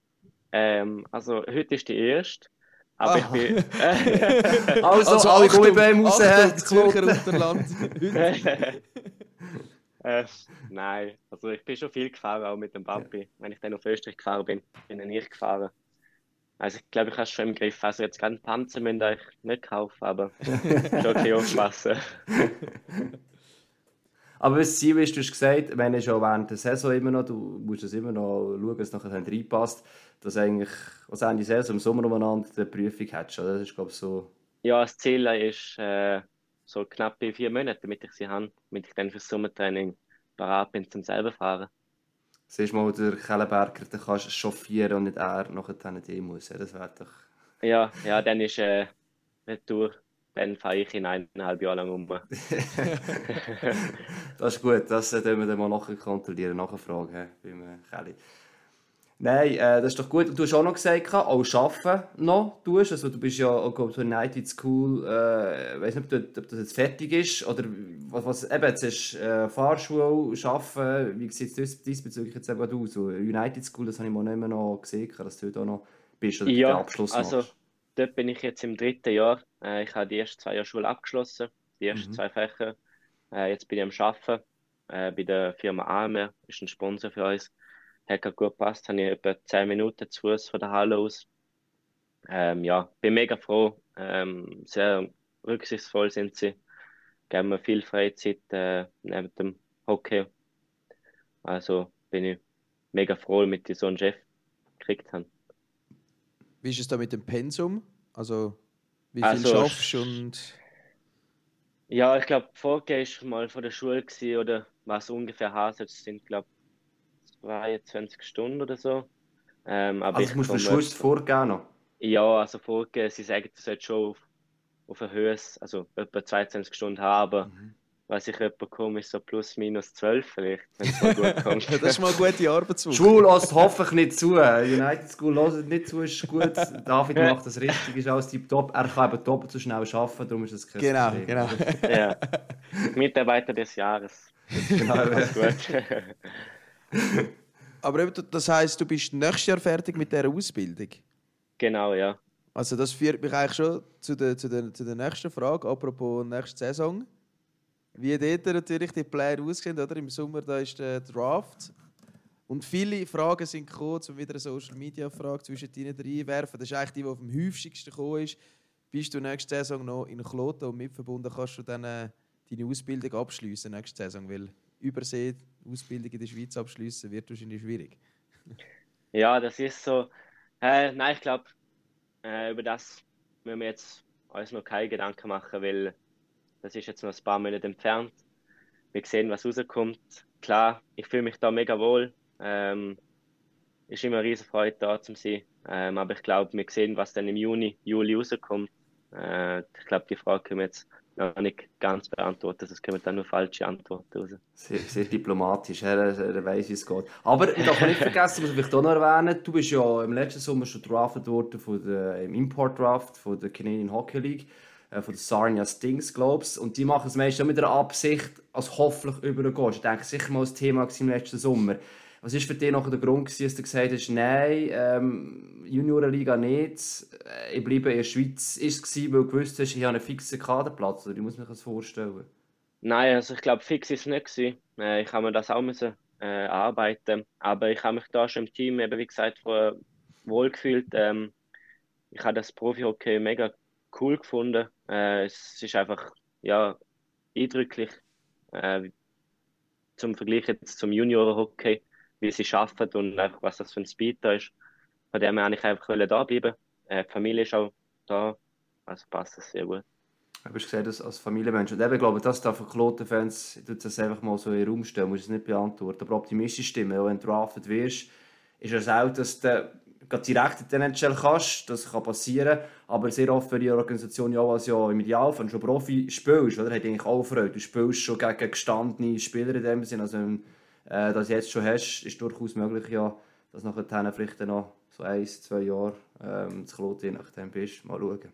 ähm, also heute ist die erste. Aber ich bin. also, also alle Gummibäume raus, Zürcher Unterland. äh, nein, also ich bin schon viel gefahren, auch mit dem Papi. Ja. Wenn ich dann auf Österreich gefahren bin, bin ich nicht gefahren. Also ich glaube, ich habe es schon im Griff. Also jetzt keinen Panzer müssen ich nicht kaufen, aber schon okay aufpassen. aber was Ziel ist, du hast gesagt, wenn ich schon während der Saison immer noch, du musst es immer noch schauen, dass es nachher reinpasst, dass eigentlich, also Ende Saison im Sommer umeinander die Prüfung hättest. Das ist, glaube ich, so... Ja, das Ziel ist äh, so knapp vier Monate, damit ich sie habe, damit ich dann fürs Sommertraining bereit bin zum selber fahren. Siehst du mal, der Kellenberger, den kannst du chauffieren und nicht er nachher dann muss. Das wäre doch... Ja, ja, dann ist äh, Retour. Dann fahre ich in eineinhalb Jahren lang um. das ist gut, das sollten wir dann mal nachher kontrollieren, nachfragen beim Kelly. Nein, äh, das ist doch gut. Du hast auch noch gesagt, auch arbeiten noch tust. Also du bist ja auch glaub, so United School, äh, ich weiß nicht, ob, das jetzt fertig ist oder was, was eben, jetzt ist äh, Fahrschule, Arbeiten, wie sieht es diesbezüglich jetzt eben aus? So, United School, das habe ich mal nicht mehr noch gesehen, dass du da noch bist oder ja, den Abschluss also machst. dort bin ich jetzt im dritten Jahr. Äh, ich habe die ersten zwei Jahre Schule abgeschlossen, die ersten mhm. zwei Fächer. Äh, jetzt bin ich am Arbeiten äh, bei der Firma AMR, ist ein Sponsor für uns hat gerade gut gepasst, habe ich etwa 10 Minuten zu Fuß von der Halle aus. Ähm, ja, bin mega froh, ähm, sehr rücksichtsvoll sind sie, geben mir viel Freizeit äh, neben dem Hockey. Also bin ich mega froh, mit die so einen Chef gekriegt haben. Wie ist es da mit dem Pensum? Also wie viel also, schaffst du und ja, ich glaube, vorher war mal von der Schule oder was ungefähr es sind glaube 22 Stunden oder so. Ähm, aber also musst du Schule vorgehen noch? Ja, also vorgehen, sie sagen, du solltest schon auf, auf ein höheres, also etwa 22 Stunden haben, aber mhm. was ich etwa komme, ist so plus minus 12 vielleicht, wenn es mal gut kommt. das ist mal eine gute Arbeitswoche. Schule lässt hoffentlich nicht zu. United School lässt nicht zu, ist gut. David macht das richtig, ist alles tiptop. Er kann eben doppelt so schnell arbeiten, darum ist das kein Genau, Problem. genau. ja. Mitarbeiter des Jahres. Genau, alles gut. Aber eben, das heisst, du bist nächstes Jahr fertig mit dieser Ausbildung? Genau, ja. Also das führt mich eigentlich schon zu der, zu der, zu der nächsten Frage, apropos nächste Saison. Wie dort natürlich die Pläne aussehen, oder? Im Sommer da ist der Draft. Und viele Fragen sind gekommen, um wieder eine Social-Media-Frage zwischen ihnen reinwerfen. Das ist eigentlich die, die am häufigsten gekommen ist. Bist du nächste Saison noch in Kloten und mitverbunden, kannst du dann äh, deine Ausbildung abschließen nächste Saison? Weil Übersee Ausbildung in der Schweiz abschließen, wird wahrscheinlich schwierig. Ja, das ist so. Äh, nein, ich glaube, äh, über das müssen wir jetzt uns noch keine Gedanken machen, weil das ist jetzt noch ein paar Monate entfernt. Wir sehen, was rauskommt. Klar, ich fühle mich da mega wohl. Ähm, ist immer eine riesige Freude da zu sein. Ähm, aber ich glaube, wir sehen, was dann im Juni, Juli rauskommt. Äh, ich glaube, die Frage können wir jetzt noch nicht ganz beantwortet. Es kommen dann nur falsche Antworten raus. Sehr, sehr diplomatisch, er, er weiß, wie es geht. Aber ich darf nicht vergessen, muss ich vielleicht auch noch erwähnen, du bist ja im letzten Sommer schon drafted worden von der, im Import Draft von der Canadian Hockey League, äh, von der Sarnia Stings, ich. Und die machen es meistens mit der Absicht, als hoffentlich übergehst. Ich denke, sicher mal das Thema im letzten Sommer. Was war für dich noch der Grund, gewesen, dass du gesagt hast, nein, ähm, Juniorenliga nicht, äh, ich bleibe in der Schweiz? Ist es gewesen, weil du gewusst hast, ich habe einen fixen Kaderplatz? Oder wie muss sich das vorstellen? Nein, also ich glaube, fix ist es nicht gewesen. Äh, ich habe mir das auch müssen, äh, arbeiten. Aber ich habe mich da schon im Team, eben wie gesagt, vorher wohlgefühlt. Ähm, ich habe das Profi-Hockey mega cool gefunden. Äh, es ist einfach ja, eindrücklich äh, zum Vergleich jetzt zum Junioren-Hockey wie sie arbeiten und einfach, was das für ein Speed da ist. Von dem her ich einfach da bleiben. Äh, die Familie ist auch da, also passt das sehr gut. Du hast gesehen, dass als Familienmensch. Und eben, ich glaube, das darf Kloten-Fans das einfach mal so in den Raum stellen, muss es nicht beantworten. Aber optimistisch stimmen, wenn du drafted wirst, ist es auch, dass du direkt in den NHL kannst, das kann passieren, aber sehr oft für die Organisation ja, was ja im Idealfall schon Profi spielst, oder? Hat eigentlich auch Freude. Du spielst schon gegen gestandene Spieler in dem Sinne, also äh, das jetzt schon hast, ist durchaus möglich, ja, dass nachher vielleicht noch so ein, zwei Jahre ähm, zu Kloten, je nachdem bist. Mal schauen.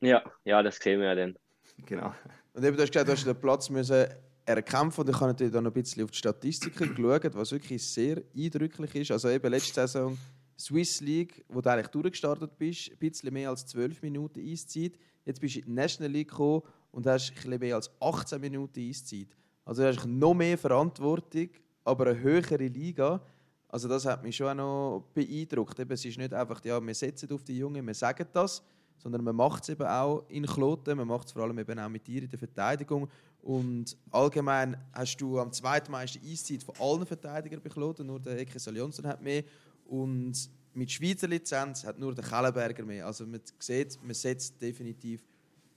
Ja, ja, das sehen wir ja dann. Genau. Und eben, du hast gesagt, du hast den Platz müssen erkämpfen und ich habe natürlich dann noch ein bisschen auf die Statistiken geschaut, was wirklich sehr eindrücklich ist. Also eben letzte Saison Swiss League, wo du eigentlich durchgestartet bist, ein bisschen mehr als 12 Minuten Eiszeit. Jetzt bist du in die National League gekommen und hast ein bisschen mehr als 18 Minuten Eiszeit. Also du hast noch mehr Verantwortung, aber eine höhere Liga. Also das hat mich schon auch noch beeindruckt. Eben, es ist nicht einfach, ja, wir setzen auf die Jungen, wir sagen das, sondern man macht es eben auch in Kloten, man macht es vor allem eben auch mit dir in der Verteidigung. Und allgemein hast du am zweitmeisten Eiszeit von allen Verteidigern bei Kloten, nur der Eke Jonsson hat mehr. Und mit Schweizer Lizenz hat nur der Kellenberger mehr. Also man sieht, man setzt definitiv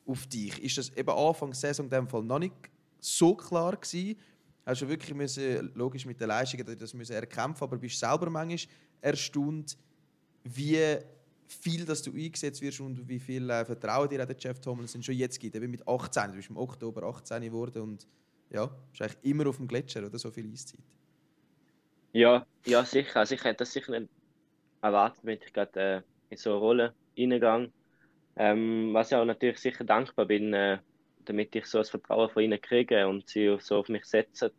auf dich. Ist das eben Anfang der Saison in dem Fall noch nicht so klar gewesen? Hast du wirklich müssen, logisch mit den Leistungen das müssen erkämpfen, aber bist selber manchmal erstaunt, wie viel dass du eingesetzt wirst und wie viel äh, Vertrauen dir der Jeff Tomlinson schon jetzt gibt. Eben mit 18, du bist im Oktober 18 geworden und ja, bist eigentlich immer auf dem Gletscher oder so viel Eiszeit. Ja, ja sicher. Also ich hätte das sicher nicht erwartet, wenn ich gerade äh, in so eine Rolle reingegangen. Ähm, was ich auch natürlich sicher dankbar bin, äh, damit ich so das Vertrauen von ihnen kriege und sie so auf mich setzen.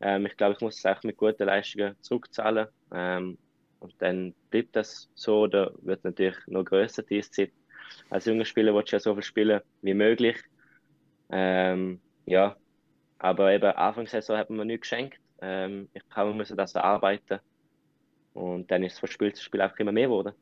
Ähm, ich glaube, ich muss es auch mit guten Leistungen zurückzahlen. Ähm, und dann bleibt das so oder wird natürlich noch größer diese Zeit. Als junger Spieler willst du ja so viel spielen wie möglich. Ähm, ja, aber eben Anfang der Saison hat man mir nichts geschenkt. Ähm, ich habe müssen das erarbeiten. Und dann ist es von Spiel zu Spiel einfach immer mehr geworden.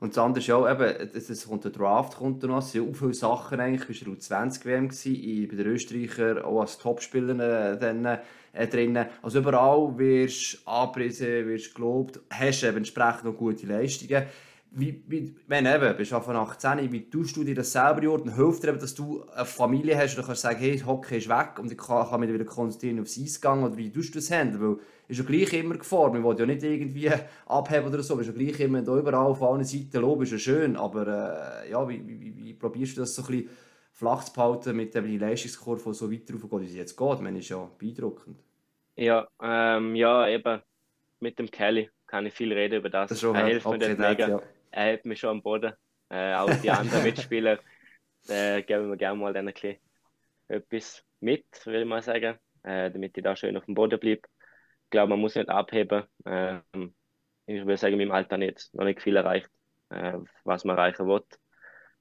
Und das andere ist auch, eben, es kommt der Draft kommt noch, es sind viele Sachen eigentlich, du warst 20 WM gewesen, bei den Österreichern auch als Topspieler äh, äh, drin. Also überall wirst du angepriesen, wirst gelobt, hast eben entsprechend noch gute Leistungen wie, wie, wenn eben, bist du von 18, wie tust du dir das selber ordnen? Hilft dir eben, dass du eine Familie hast und kannst sagen, hey, Hockey ist weg und ich kann, kann mich wieder konzentrieren aufs Eisgang oder wie tust du das handeln? Weil ist ja gleich immer gefahren, man will ja nicht irgendwie abheben oder so, ist ja gleich immer da überall auf allen Seiten loben, ist ja schön, aber äh, ja, wie, wie, wie, probierst du das so ein bisschen flach zu behalten mit der Leistungskurve so weiter raufgeht, wie es jetzt geht? Meine, ist ja beeindruckend. Ja, ähm, ja, eben mit dem Kelly kann ich viel reden über das. das er hilft okay, mir mega. Ja er hält mich schon am Boden. Äh, auch die anderen Mitspieler äh, geben mir gerne mal dann ein bisschen etwas mit, würde ich mal sagen, äh, damit ich da schön auf dem Boden bleibe. Ich glaube, man muss nicht abheben. Ähm, ich würde sagen, in meinem Alter nicht, noch nicht viel erreicht, äh, was man erreichen will.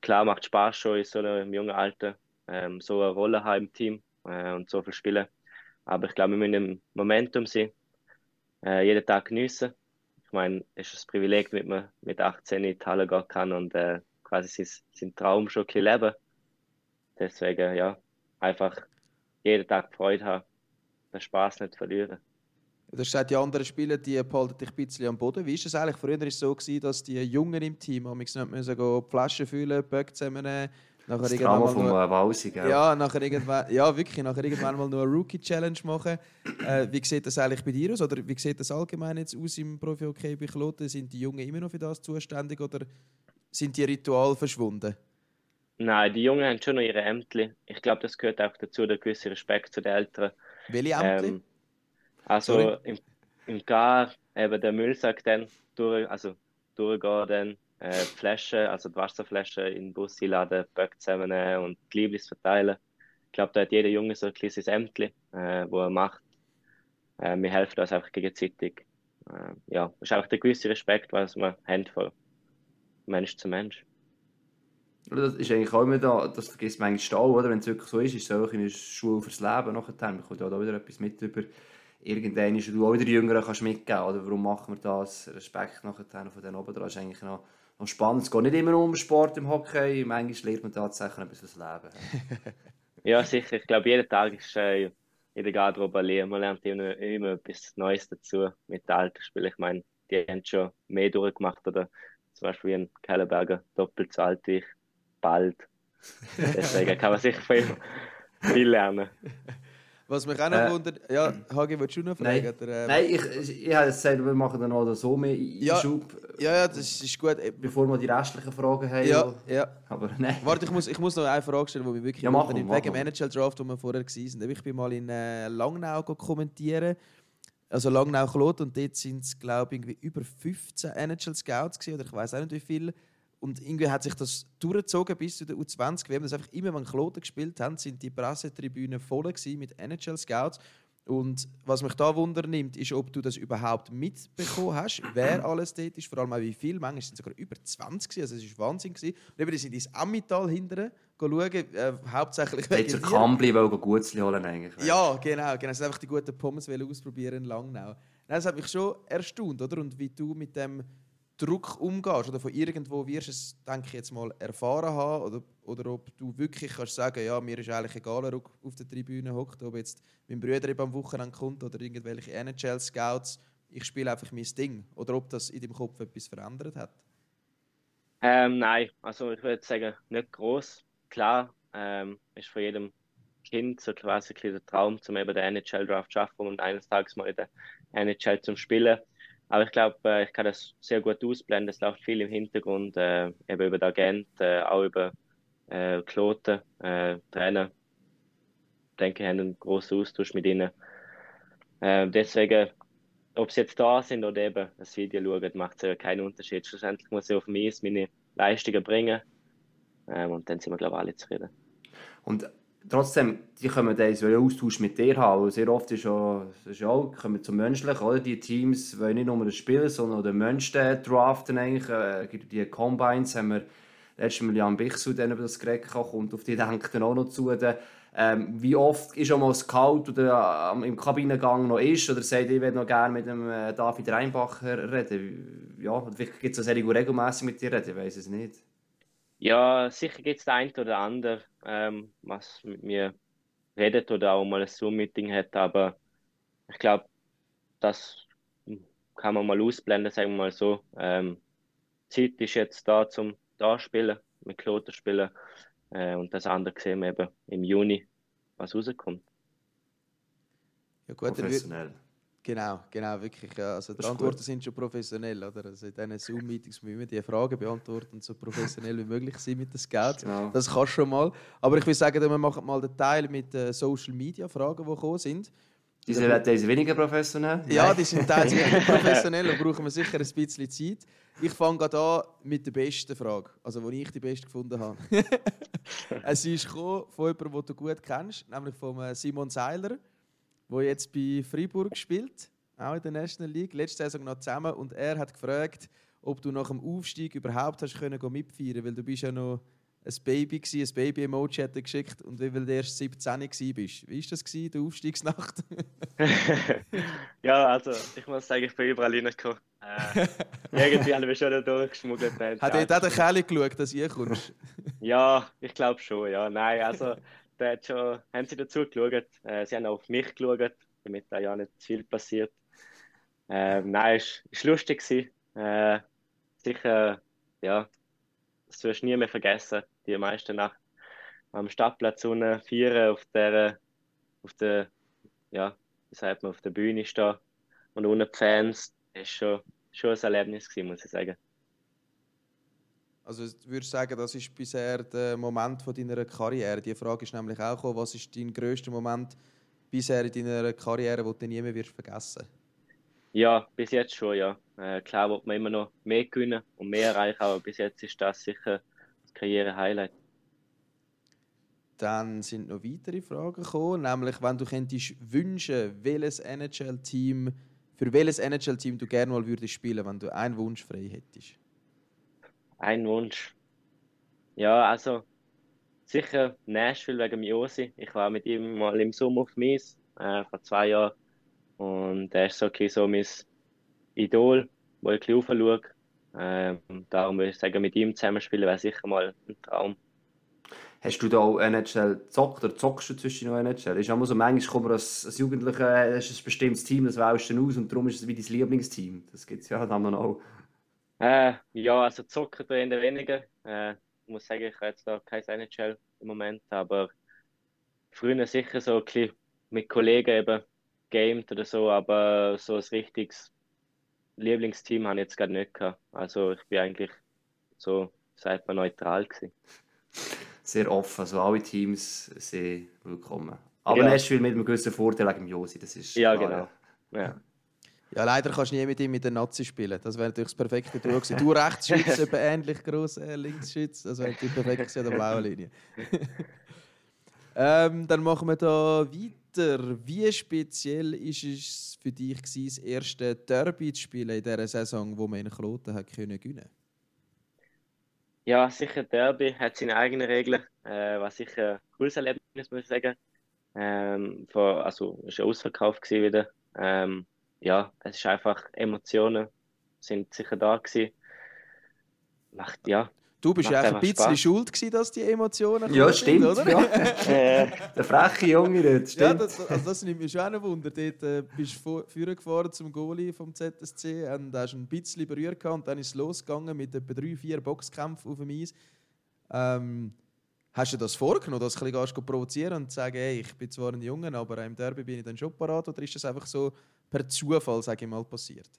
Klar macht Spaß schon in so einem jungen Alter, ähm, so eine Rolle haben im Team äh, und so viel spielen. Aber ich glaube, wir müssen im Momentum sein, äh, jeden Tag geniessen ich meine, es ist ein Privileg, damit man mit 18 in Halle gehen kann und äh, quasi sein, seinen Traum schon ein leben. Deswegen, ja, einfach jeden Tag Freude haben, den Spaß nicht verlieren. Du hast gesagt, die anderen Spieler die behalten dich ein bisschen am Boden. Wie ist es eigentlich? Früher war es so, dass die Jungen im Team nicht müssen gehen, die Flaschen füllen, Böcke zusammennehmen Nachher das Drama vom nur, Walsi, gell? Ja, nachher irgendwann, ja, wirklich, nachher irgendwann mal nur eine Rookie-Challenge machen. Äh, wie sieht das eigentlich bei dir aus? Oder wie sieht das allgemein jetzt aus im Profi-Hockey bei Kloten? Sind die Jungen immer noch für das zuständig oder sind die Rituale verschwunden? Nein, die Jungen haben schon noch ihre Ämter. Ich glaube, das gehört auch dazu, der gewisse Respekt zu den Älteren. Welche Ämter? Ähm, also im, im Gar, eben der Müllsack dann durch, also durchgehen dann äh, Flaschen, also die Wasserflaschen in den Bus einladen, Böcke zusammennehmen und die Lieblis verteilen. Ich glaube, da hat jeder Junge so ein kleines Ämtchen, äh, wo er macht. Äh, wir helfen uns einfach gegenseitig. Äh, ja, das ist einfach der gewisse Respekt, was wir haben von Mensch zu Mensch. Das ist eigentlich auch immer da, das vergisst man eigentlich auch, oder? Wenn es wirklich so ist, ist es auch eine Schule fürs Leben nachher. Man kommt ja da wieder etwas mit über irgendwann ist du auch wieder Jüngeren kannst mitgeben, oder? Warum machen wir das? Respekt nachher von den oben dran ist eigentlich noch noch spannend. Es geht nicht immer um Sport im Hockey, manchmal lernt man tatsächlich etwas fürs Leben. ja, sicher. Ich glaube, jeden Tag ist äh, in der Garderobe lernen. Man lernt immer, immer etwas Neues dazu mit den alten Spielen. Ich meine, die haben schon mehr durchgemacht. Oder zum Beispiel ein Kellerberger, doppelt so alt wie ich, bald. Deswegen kann man sicher viel, viel lernen. Was mich auch noch äh, wundert, ja, Hagi, willst du noch fragen? Nein, oder, äh, nein ich, ich, ich habe gesagt, wir machen dann noch so mehr Einschub. Ja, ja, das ist gut. Bevor wir die restlichen Fragen haben. Ja, ja. Aber nein. Warte, ich muss, ich muss noch eine Frage stellen, die mich wirklich ja, machen, wegen dem NHL-Draft, wo wir vorher waren. Ich bin mal in äh, Langnau kommentieren. Also Langnau Klot und dort sind es, glaube ich, über 15 NHL-Scouts oder ich weiß auch nicht wie viele. Und irgendwie hat sich das durchgezogen bis zu der U20 WM. Das einfach immer, wenn Kloten gespielt haben, sind die Pressetribünen voll mit NHL-Scouts. Und was mich da Wunder nimmt, ist, ob du das überhaupt mitbekommen hast, wer alles dort ist, vor allem auch wie viel. Manchmal sind es sogar über 20, also es war Wahnsinn. Gewesen. Und eben, die sind ins Ammital hinterher schauen, äh, hauptsächlich wegen dir. Kambli wollen Gutzli holen eigentlich. Ja, genau. genau. Sie einfach die guten Pommes ausprobieren in Langnau. Das hat mich schon erstaunt, oder? Und wie du mit dem Druck umgehst oder von irgendwo wirst es, denke ich jetzt mal, erfahren haben oder, oder ob du wirklich kannst sagen, ja, mir ist eigentlich egal, wer auf der Tribüne hockt, ob jetzt mein Bruder eben am Wochenende kommt oder irgendwelche NHL-Scouts, ich spiele einfach mein Ding oder ob das in deinem Kopf etwas verändert hat? Ähm, nein, also ich würde sagen, nicht groß. Klar, ähm, ist für jedem Kind so quasi der Traum, zum eben den NHL-Draft schaffen und eines Tages mal in der NHL zum Spielen. Aber ich glaube, äh, ich kann das sehr gut ausblenden. Es läuft viel im Hintergrund, äh, eben über den Agent, äh, auch über äh, Kloten, Trainer. Ich denke, wir haben einen großen Austausch mit ihnen. Äh, deswegen, ob sie jetzt da sind oder eben das Video schauen, macht es keinen Unterschied. Schlussendlich muss ich auf mich meine Leistungen bringen. Ähm, und dann sind wir, glaube ich, alle zufrieden. Und trotzdem, die können dann einen Austausch mit dir haben. sehr oft ist ja, ist auch, kommen zum Menschlichen, oder? Die Teams wollen nicht nur das Spiel, sondern den Menschen draften eigentlich. Äh, die Combines haben wir letztes Mal Jan Bichsu über das geredet, kommt auf die denkt dann auch noch zu. Ähm, wie oft ist auch mal Scout oder im Kabinengang noch ist oder sagt, ich würde noch gerne mit dem äh, David Reinbacher reden? Ja, gibt es auch sehr regelmäßig mit dir reden, ich weiß es nicht. Ja, sicher gibt es der eine oder andere, ähm, was mit mir redet oder auch mal ein Zoom-Meeting hat, aber ich glaube, das kann man mal ausblenden, sagen wir mal so. Ähm, Zeit ist jetzt da zum da spielen, mit Kloten spielen äh, und das andere sehen wir eben im Juni, was rauskommt. Ja gut, Professionell. Genau, genau, wirklich. Ja. Also die Antworten gut. sind schon professionell, oder? Also in diesen Zoom-Meetings müssen wir die Fragen beantworten so professionell wie möglich sein mit den Scouts. Genau. Das kannst du schon mal. Aber ich würde sagen, wir machen mal den Teil mit den Social-Media-Fragen, die gekommen sind. Die sind teils weniger professionell? Ja, die sind teils weniger professionell und brauchen wir sicher ein bisschen Zeit. Ich fange gerade an mit der besten Frage, also wo ich die beste gefunden habe. es ist von jemandem, den du gut kennst, nämlich von äh, Simon Seiler der jetzt bei Freiburg spielt, auch in der National League, letzte Saison noch zusammen. Und er hat gefragt, ob du nach dem Aufstieg überhaupt hast können mitfeiern weil du bist ja noch ein Baby gsi, ein Baby-Emoji hat er geschickt und weil du erst 17 gsi bist. Wie war das gsi, die Aufstiegsnacht? ja, also ich muss sagen, ich bin überall reingekommen. Äh, irgendwie haben wir schon da durchgeschmuggelt. Hat dort auch der Kelly geschaut, dass ihr kommst? ja, ich glaube schon, ja. Nein, also da hat schon, haben sie dazu geschaut. Äh, sie haben auch auf mich geschaut, damit da ja nicht viel passiert. Äh, nein, es war lustig. Äh, sicher, ja, das wirst du nie mehr vergessen, die meiste Nacht am Stadtplatz unten vier auf der, auf der, ja, wie sagt man, auf der Bühne stehen und die Fans. Das war schon, schon ein Erlebnis, gewesen, muss ich sagen. Also würdest du sagen, das ist bisher der Moment von deiner Karriere? Die Frage ist nämlich auch gekommen, was ist dein größter Moment bisher in deiner Karriere, den du nie mehr wirst vergessen Ja, bis jetzt schon, ja. Äh, klar wird man immer noch mehr gewinnen und mehr erreichen, aber bis jetzt ist das sicher das Karriere-Highlight. Dann sind noch weitere Fragen gekommen, nämlich wenn du könntest wünschen, welches NHL-Team, für welches NHL-Team du gerne mal würdest spielen, wenn du einen Wunsch frei hättest. Ein Wunsch. Ja, also sicher Nashville wegen Josi. Ich war mit ihm mal im Sommer auf Mies äh, vor zwei Jahren. Und er ist so, okay, so mein Idol, wo ich bisschen schaue. Ähm, darum würde ich sagen, mit ihm zusammenspielen wäre sicher mal ein Traum. Hast du da auch NHL gezockt oder zockst du zwischen noch NHL? Ist immer so, manchmal kommt man als, als Jugendlicher, hast ein bestimmtes Team, das wählst du aus und darum ist es wie dein Lieblingsteam. Das gibt es ja dann. Auch. Äh, ja, also zocken tun wir weniger. Äh, ich muss sagen, ich habe jetzt da kein NHL im Moment, aber früher sicher so ein bisschen mit Kollegen eben gamed oder so, aber so ein richtiges Lieblingsteam habe ich jetzt gerade nicht gehabt. Also ich bin eigentlich so, seit man neutral gewesen. Sehr offen, also alle Teams sind willkommen. Aber ja. Nashville mit einem gewissen Vorteil wegen Josi, das ist Ja, klar. genau. Ja. Ja, leider kannst du nie mit ihm mit den Nazi spielen. Das wäre natürlich das perfekte Duo gewesen. Du Rechtsschütz, eben ähnlich groß, äh, Linksschütz. Das wäre natürlich perfekt gewesen an der blauen Linie. Ähm, dann machen wir da weiter. Wie speziell ist es für dich, gewesen, das erste Derby zu spielen in dieser Saison, wo man in Kloten hat können gewinnen Ja, sicher Derby hat seine eigenen Regeln. Äh, war sicher ein cooles Erlebnis, muss ich sagen. Ähm, vor, also, es war ausverkauft wieder. Ähm, ja, es ist einfach Emotionen sind sicher da gewesen. Macht, ja. Du bist ja ein bisschen Spaß. schuld gewesen, dass die Emotionen Ja, stimmt, sind, oder? Ja. Der freche Junge dort, stimmt. Ja, das, also das nimmt mich schon ein Wunder. Dort äh, bist du vorgefahren gefahren zum Goalie vom ZSC und hast ein bisschen berührt und dann ist es losgegangen mit etwa drei, vier Boxkämpfen auf dem Eis. Ähm, hast du das vorgenommen, dass du ein bisschen provozieren und sagen, hey, ich bin zwar ein Junge, aber im Derby bin ich dann schon parat? Oder ist das einfach so per Zufall, sage ich mal, passiert?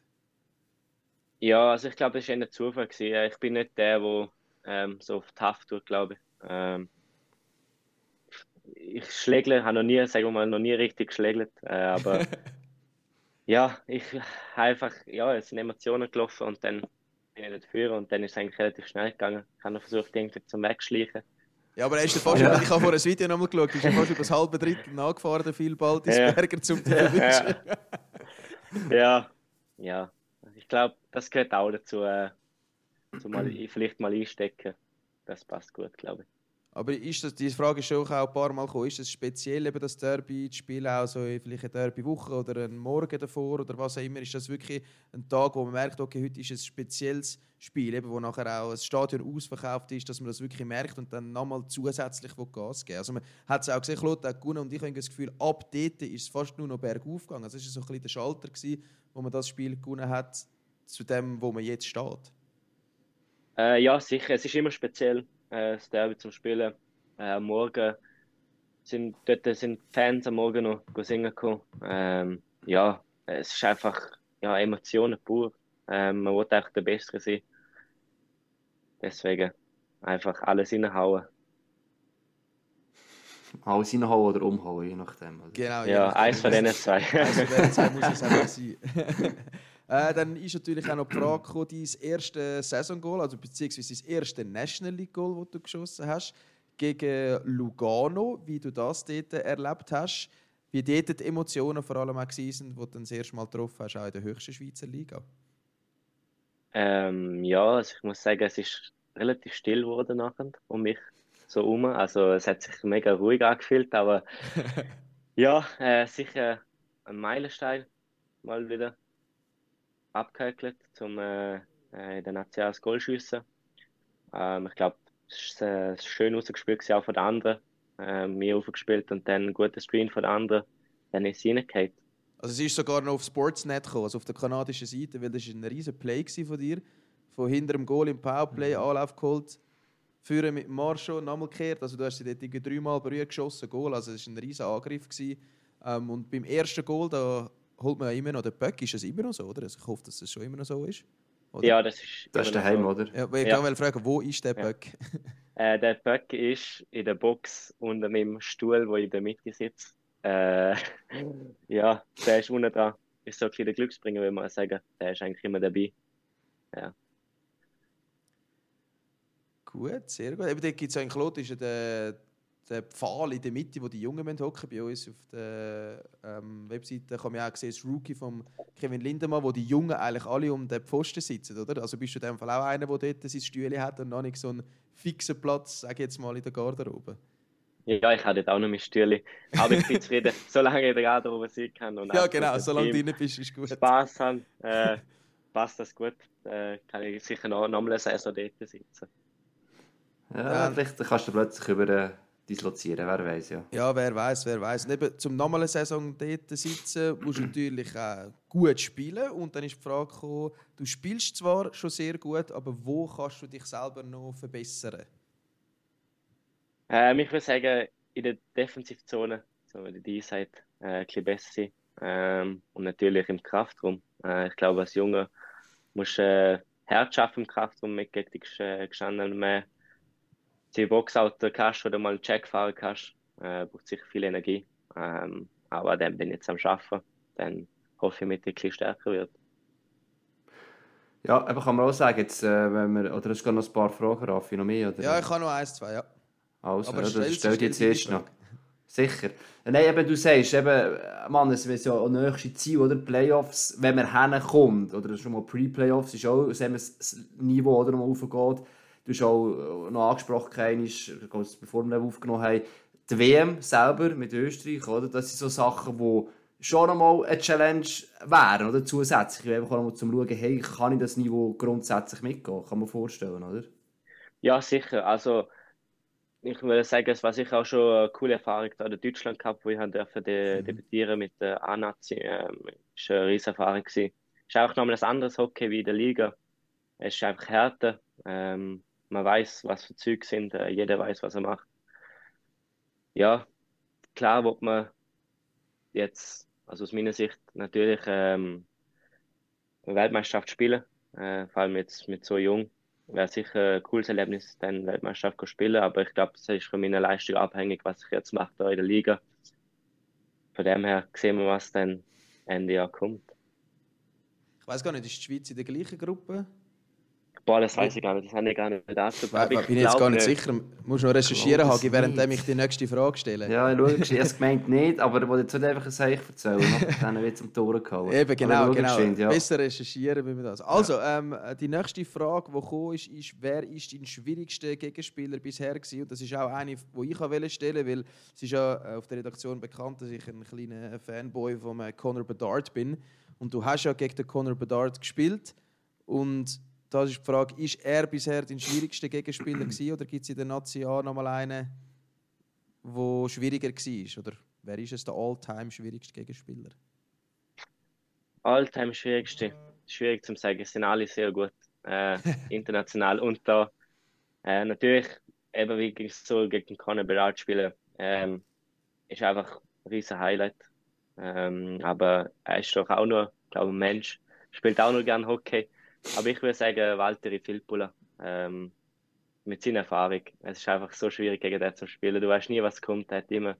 Ja, also ich glaube, das war eher Zufall. Gewesen. Ich bin nicht der, der ähm, so auf tough tut, glaube ich. Ähm, ich schlägle, habe noch nie, sagen wir mal, noch nie richtig geschlägelt. Äh, aber ja, ich habe einfach, ja, es sind Emotionen gelaufen und dann bin ich dafür und dann ist es eigentlich relativ schnell gegangen. Ich habe noch versucht, irgendwie zum Wegschleichen. Ja, aber er ist fast, ja. ich habe vor ein Video nochmal geschaut, ist fast über das halbe Drittel nachgefahren, viel bald ins ja. Berger zum zu ja. Ja, ja. Ich glaube, das gehört auch dazu, äh, so mal, vielleicht mal einstecken. Das passt gut, glaube ich. Aber ist das, diese Frage ist schon auch ein paar Mal gekommen. Ist es speziell, eben das Derby zu spielen, auch so vielleicht eine Derby-Woche oder einen Morgen davor oder was auch immer? Ist das wirklich ein Tag, wo man merkt, okay, heute ist ein spezielles Spiel, eben, wo nachher auch das Stadion ausverkauft ist, dass man das wirklich merkt und dann nochmal zusätzlich Gas geben Also man hat es auch gesehen, Claude hat gewonnen und ich habe das Gefühl, ab dort ist es fast nur noch bergauf gegangen. Also es war so ein bisschen der Schalter, gewesen, wo man das Spiel gewonnen hat, zu dem, wo man jetzt steht. Äh, ja, sicher. Es ist immer speziell, äh, das Derby zum Spielen. Äh, am Morgen sind dort sind Fans am Morgen noch singen gekommen. Ähm, ja, es ist einfach ja, Emotionen pur. Ähm, man wollte einfach der Beste sein. Deswegen einfach alles reinhauen. Alles reinhauen oder umhauen, je nachdem. Also. Genau, ja, eins von diesen zwei. eins von diesen zwei muss es einfach sein. Äh, dann ist natürlich auch noch die Frage gekommen, dein erstes Saisongoal, also beziehungsweise das erste National League Goal, das du geschossen hast, gegen Lugano, wie du das dort erlebt hast, wie dort die Emotionen vor allem auch waren, die du dann das erste Mal getroffen hast, auch in der höchsten Schweizer Liga. Ähm, ja, also ich muss sagen, es ist relativ still geworden nachher um mich so herum. Also es hat sich mega ruhig angefühlt, aber ja, äh, sicher ein Meilenstein mal wieder abgehäkelt, um äh, in der National das Goal schiessen. Ähm, ich glaube, es war äh, schön rausgespielt auch von den anderen. Äh, mir aufgespielt und dann ein guter Screen von den anderen. Dann ist sie reingehauen. Also es ist sogar noch auf Sportsnet gekommen, also auf der kanadischen Seite, weil das war ein riesen Play von dir. Von hinter dem Goal im Powerplay, mhm. Anlauf geholt, führen mit Marshall, nochmal gekehrt. Also du hast sie dort dreimal berührt geschossen, Goal. Also es war ein riesen Angriff. Ähm, und beim ersten Goal, da holt man ja immer noch den Böck. Ist das immer noch so, oder? Also ich hoffe, dass das schon immer noch so ist. Oder? Ja, das ist. Das ist daheim, so. oder? Ja, ich ja. will fragen, wo ist der Böck? äh, der Böck ist in der Box unter meinem Stuhl, wo ich in der Mitte sitze. Äh, ja, der ist unten dran. Ist so ein bisschen der Glücksbringer, würde man sagen. Der ist eigentlich immer dabei. Ja. Gut, sehr gut. Eben, dort gibt es einen Klot, ist ja der der Pfahl in der Mitte, wo die Jungen hocken bei uns auf der ähm, Webseite, kann man auch sehen, das Rookie von Kevin Lindemann, wo die Jungen eigentlich alle um den Pfosten sitzen, oder? Also bist du in dem Fall auch einer, der dort sein Stühle hat und noch nicht so einen fixen Platz, sage ich jetzt mal, in der Garderobe? Ja, ich habe dort auch noch mein Stühle. Aber ich bin zufrieden, solange ich in der Garderobe sein kann. Und ja, genau, solange du drin bist, ist gut. Spaß haben, äh, passt das gut. Äh, kann ich sicher noch, noch mal eine Saison dort sitzen. Ja, ja, vielleicht kannst du plötzlich über dislozieren, wer weiß ja. Ja, wer weiß, wer weiß. Neben zum normalen Saison dort sitzen, musst du natürlich auch gut spielen und dann ist die Frage gekommen, du spielst zwar schon sehr gut, aber wo kannst du dich selber noch verbessern? Ähm, ich würde sagen, in der Defensivzone, so wie die Seite, äh, ein bisschen besser sein. Ähm, und natürlich im Kraftraum. Äh, ich glaube, als Junge musst du äh, Herz schaffen im Kraftraum mit gegen die gestandenen mehr die Boxauto kannst oder mal einen Check fahren kannst, äh, braucht sicher viel Energie. Ähm, aber dann bin ich jetzt am Arbeiten. Dann hoffe ich, mit ein bisschen stärker wird. Ja, aber kann man auch sagen, jetzt, äh, wenn wir, oder es noch ein paar Fragen, Raffi, noch mehr? Oder? Ja, ich habe noch eins, zwei, ja. Also, aber ja, das stell dir jetzt erst noch. Sicher. Nein, eben, du sagst, eben, Mann, es ist ja auch nächste Ziel, oder? Playoffs, wenn man hinkommt, oder schon mal Pre-Playoffs, ist auch, wenn man das Niveau oder mal aufgeht. Du hast auch noch angesprochen, bevor wir aufgenommen haben, die WM selber mit Österreich, oder? Das sind so Sachen, die schon einmal eine Challenge wären, oder? Zusätzlich, einfach auch mal zum Schauen, hey, kann ich das Niveau grundsätzlich mitgehen? Kann man vorstellen, oder? Ja, sicher. Also, ich würde sagen, es war sicher auch schon eine coole Erfahrung da in Deutschland gehabt, wo ich durfte mhm. debütieren mit der A-Nazi. Ähm, ist eine riesige Erfahrung gewesen. Ist auch nochmal ein anderes Hockey wie in der Liga. Es ist einfach härter. Ähm, man weiß, was für Züge sind. Äh, jeder weiß, was er macht. Ja, klar, wird man jetzt, also aus meiner Sicht natürlich ähm, eine Weltmeisterschaft spielen. Äh, vor allem jetzt mit so jung wäre sicher ein cooles Erlebnis, dann Weltmeisterschaft zu spielen, aber ich glaube, es ist von meiner Leistung abhängig, was ich jetzt mache da in der Liga. Von dem her sehen wir, was dann Ende Jahr kommt. Ich weiß gar nicht, ist die Schweiz in der gleichen Gruppe? Boah, das weiß ich gar nicht, das habe ich gar nicht dazu. Ich bin ich jetzt gar nicht sicher. Muss noch recherchieren, Hagi, während ich die nächste Frage stelle. Ja, ich habe es gemeint nicht, aber ich wollte jetzt nicht einfach ein Zeichen erzählen, dann wird zum Tor gehauen. Eben, genau, genau. Ja. Besser recherchieren, wie wir das. Also, ähm, die nächste Frage, die gekommen ist, ist, wer ist dein schwierigster Gegenspieler bisher gewesen? Und das ist auch eine, die ich stellen weil es ist ja äh, auf der Redaktion bekannt, dass ich ein kleiner Fanboy von äh, Conor Bedard bin. Und du hast ja gegen den Conor Bedard gespielt und da ist die Frage, ist er bisher dein schwierigster Gegenspieler gewesen, oder gibt es in der Nazi A noch mal einen, der schwieriger war? Oder wer ist es der all-time schwierigste Gegenspieler? All-time schwierigste? Schwierig zu sagen, es sind alle sehr gut. Äh, international und da äh, natürlich, eben wie ich so gegen Conor Berard spielen, ähm, ist einfach ein riesen Highlight. Ähm, aber er ist doch auch nur, glaube ein Mensch, spielt auch nur gern Hockey. Aber ich würde sagen, Walter Filppula. Ähm, mit seiner Erfahrung. Es ist einfach so schwierig, gegen den zu spielen. Du weißt nie, was kommt. Er hat immer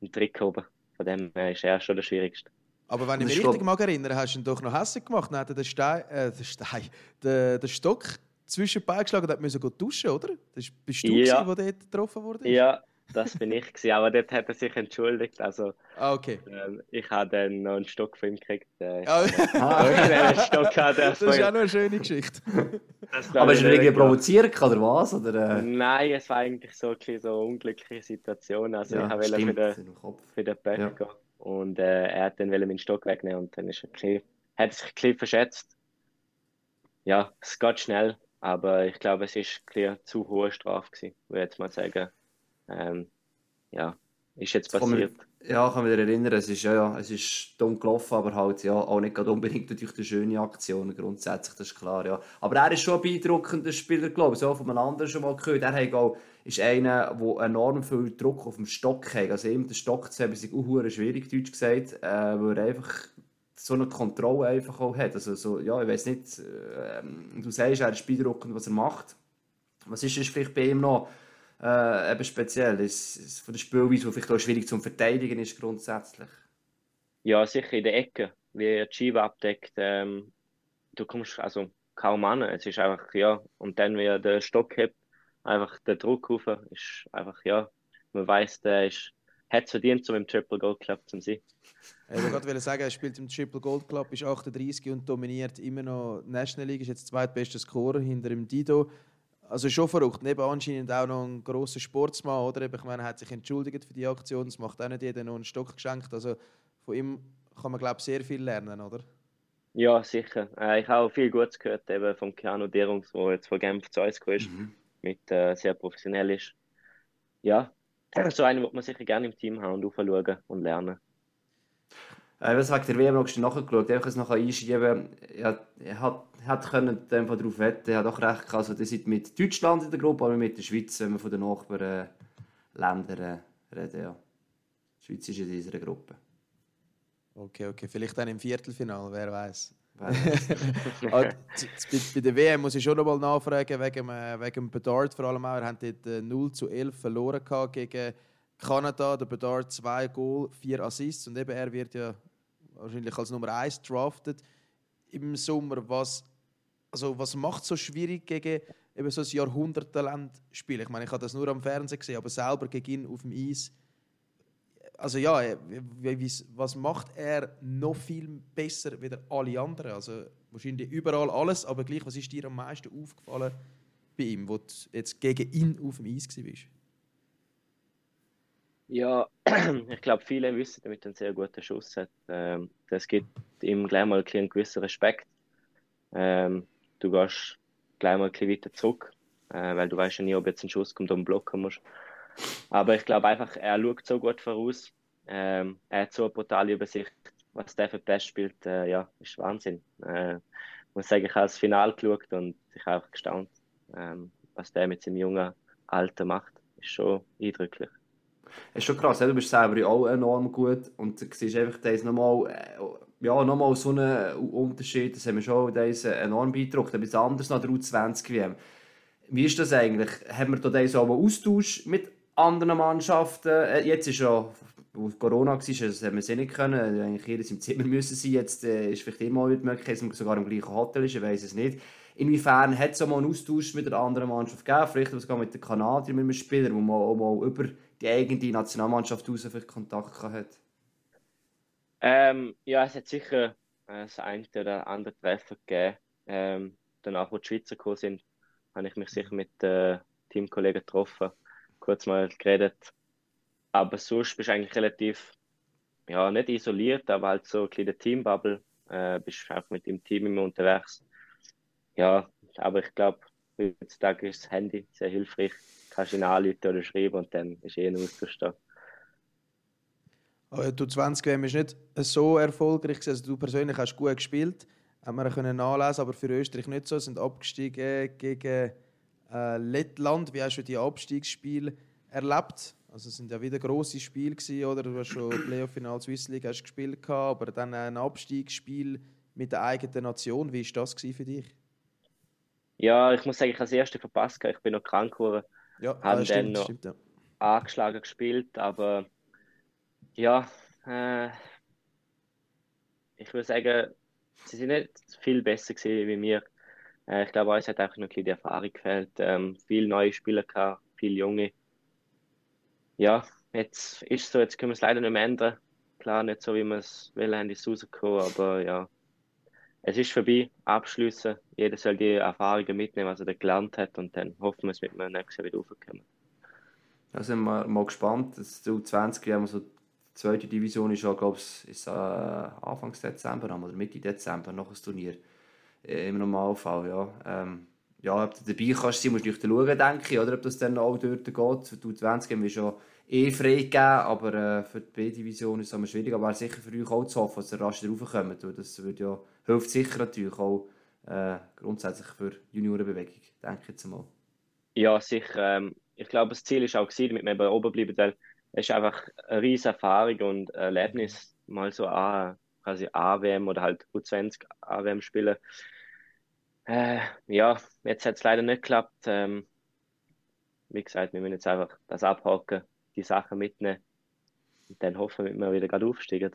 einen Trick oben. Von dem ist er schon der Schwierigste. Aber wenn ich mich richtig mag erinnere, hast du ihn doch noch hässlich gemacht. Dann hat er den Stein, äh, den, Stein den, den Stock zwischen den Beinen geschlagen und musste duschen, oder? Das bist du, ja. der dort getroffen wurde? Ja, das bin ich gewesen, aber dort hat er sich entschuldigt. Also, ah, okay. Ähm, ich habe dann noch einen Stock von ihm gekriegt. Äh, ah, ah Stock hat das ist auch noch eine schöne Geschichte. aber ist er irgendwie provoziert oder was? Oder, äh? Nein, es war eigentlich so, eine so unglückliche Situation. Also ja, ich wollte für den, für den Back ja. gehen und äh, er hat dann meinen Stock wegnehmen und dann ist er bisschen, hat sich ein bisschen verschätzt. Ja, es geht schnell, aber ich glaube, es ist eine zu hohe Strafe gewesen, würde ich jetzt mal sagen ähm, ja, ist jetzt passiert. ja, ich kann mich erinnern, es ist, ja, ja, es ist dumm gelaufen, aber halt ja, auch nicht unbedingt durch die schöne Aktion grundsätzlich, das ist klar, ja. Aber er ist schon ein beeindruckender Spieler, glaube ich, so von einem anderen schon mal gehört. Er hat auch, ist einer, der enorm viel Druck auf dem Stock hat. Also ihm den Stock zu haben, ist auch schwierig, deutsch gesagt, äh, weil er einfach so eine Kontrolle einfach auch hat. Also so, ja, ich weiß nicht, äh, du sagst, er ist beeindruckend, was er macht. Was ist es vielleicht bei ihm noch? Äh, eben speziell? Ist, ist von der Spielweise, die vielleicht auch schwierig zum Verteidigen ist grundsätzlich? Ja, sicher in der Ecke, wie Chiva abdeckt. Ähm, du kommst also kaum an. Es ist einfach, ja, und dann, wie er den Stock hebt, einfach der Druck rauf, ist einfach, ja, man weiß, der ist, hat es verdient, um im Triple Gold Club zu sein. Ich wollte gerade sagen, er spielt im Triple Gold Club, ist 38 und dominiert immer noch die National League, ist jetzt zweitbester Scorer hinter dem Dido. Also schon verrückt. Neben anscheinend auch noch ein grosser Sportsmann, oder? Ich meine, er hat sich entschuldigt für die Aktion. Das macht auch nicht jeder noch einen Stock geschenkt. Also von ihm kann man, glaube ich, sehr viel lernen, oder? Ja, sicher. Äh, ich habe auch viel Gutes gehört eben von Keanu Derungs, der jetzt von Genf zu uns ist, mhm. mit äh, sehr professionell ist. Ja, so einen wird man sicher gerne im Team haben und aufschauen und lernen. Äh, was wegen der WM noch nachgeschaut, einfach es noch einschieben. Er, er hat, hat können darauf wetten, er hat auch recht gehabt. Also, ihr seid mit Deutschland in der Gruppe, aber mit der Schweiz, wenn wir von den Nachbarländern äh, reden. Ja. Die Schweiz ist in dieser Gruppe. Okay, okay. Vielleicht dann im Viertelfinale, wer weiß. Ah, bei der WM muss ich schon noch mal nachfragen, wegen, äh, wegen dem Bedard vor allem auch. Wir haben dort 0 äh, zu 11 verloren gegen Kanada. Der Bedard 2 Goal, 4 Assists und eben er wird ja wahrscheinlich als Nummer 1 drafted im Sommer. Was, also was macht es so schwierig gegen so ein Jahrhunderttalent spielen? Ich meine, ich habe das nur am Fernsehen gesehen, aber selber gegen ihn auf dem Eis also ja, äh, was macht er noch viel besser als alle anderen? Also wahrscheinlich überall alles, aber gleich, was ist dir am meisten aufgefallen bei ihm, wo du jetzt gegen ihn auf dem Eis warst? Ja, ich glaube, viele wissen, damit er einen sehr guten Schuss hat. Ähm, das gibt ihm gleich mal einen gewissen Respekt. Ähm, du gehst gleich mal ein bisschen weiter zurück, äh, weil du weißt ja nie, ob jetzt ein Schuss kommt und blocken musst. Aber ich glaube einfach, er schaut so gut voraus. Ähm, er hat so eine brutale Übersicht, was der für Best spielt. Äh, ja, ist Wahnsinn. Äh, ich muss sagen, ich habe das Finale geschaut und ich habe einfach gestaunt, ähm, was der mit seinem jungen Alter macht. Ist schon eindrücklich. Ist schon krass, du bist selber auch enorm gut und du siehst einfach das nochmal, äh, ja, nochmal so einen Unterschied, das haben wir schon das enorm beeindruckt, etwas anderes nach der U20 WM. Wie ist das eigentlich? Haben wir da so einen Austausch mit anderen Mannschaften? Äh, jetzt ist ja, wo Corona war, das haben wir sie nicht können, eigentlich jedes im Zimmer müssen sein, jetzt äh, ist vielleicht immer die Möglichkeit, dass man sogar im gleichen Hotel ist, ich weiß es nicht. Inwiefern hat es auch mal einen Austausch mit einer anderen Mannschaft gegeben, vielleicht sogar mit den Kanadiern, mit einem Spieler, wo man auch mal über die eigene Nationalmannschaft raus vielleicht Kontakt hat? Ähm, ja, es hat sicher äh, das eine oder andere Treffen gegeben. Ähm, danach, wo die Schweizer gekommen sind, habe ich mich sicher mit äh, Teamkollegen getroffen, kurz mal geredet. Aber sonst bist du eigentlich relativ, ja, nicht isoliert, aber halt so ein kleiner Teambubble. Äh, bist auch mit dem Team immer unterwegs. Ja, aber ich glaube, heutzutage ist das Handy sehr hilfreich kannst ihn anrufen oder schreiben und dann ist eh ein Austausch da. Aber du 20 WM ist nicht so erfolgreich. Also du persönlich hast gut gespielt, haben wir können nachlesen, aber für Österreich nicht so. Sind abgestiegen gegen äh, Lettland. Wie hast du die Abstiegsspiele erlebt? Also es sind ja wieder große Spiele gewesen, oder? Du hast schon Playoff-Final Swiss League hast gespielt, aber dann ein Abstiegsspiel mit der eigenen Nation. Wie war das für dich? Ja, ich muss sagen, ich habe das erste verpasst. Ich bin noch krank geworden. Ja, haben stimmt, dann noch stimmt, ja. angeschlagen gespielt, aber ja, äh, ich würde sagen, sie sind nicht viel besser gewesen wie mir. Äh, ich glaube, uns hat einfach noch ein bisschen die Erfahrung gefehlt. Ähm, viele neue Spieler gehabt, viele junge. Ja, jetzt ist es so, jetzt können wir es leider nicht mehr ändern. Klar, nicht so, wie wir es will, haben ist rausgekommen, aber ja, es ist vorbei, abschließen. Jeder soll die Erfahrungen mitnehmen, was er gelernt hat und dann hoffen wir, es mit dem nächsten wieder raufkommen. Da sind wir mal gespannt. Das U20, haben wir so die zweite Division ist glaube ich, ist, äh, Anfang Dezember oder Mitte Dezember noch ein Turnier. Äh, Im Normalfall, ja. Ähm, ja, ob du dabei kannst musst du schauen, denke ich, oder ob das dann auch dort geht. Die U20 haben wir schon eh freigegeben, aber äh, für die B-Division ist es schwierig. Aber sicher für euch auch zu hoffen, dass ihr rasch raufkommt. Das würde ja, hilft sicher natürlich auch äh, grundsätzlich für Juniorenbewegung, denke ich jetzt mal. Ja, sicher. Ähm, ich glaube, das Ziel ist auch gewesen, damit wir oben bleiben, weil es ist einfach eine riesige Erfahrung und Erlebnis, mal so A, quasi AWM oder halt U20 AWM spielen. Äh, ja, jetzt hat es leider nicht geklappt. Ähm, wie gesagt, wir müssen jetzt einfach das abhaken, die Sachen mitnehmen und dann hoffen dass wir wieder gerade aufsteigen.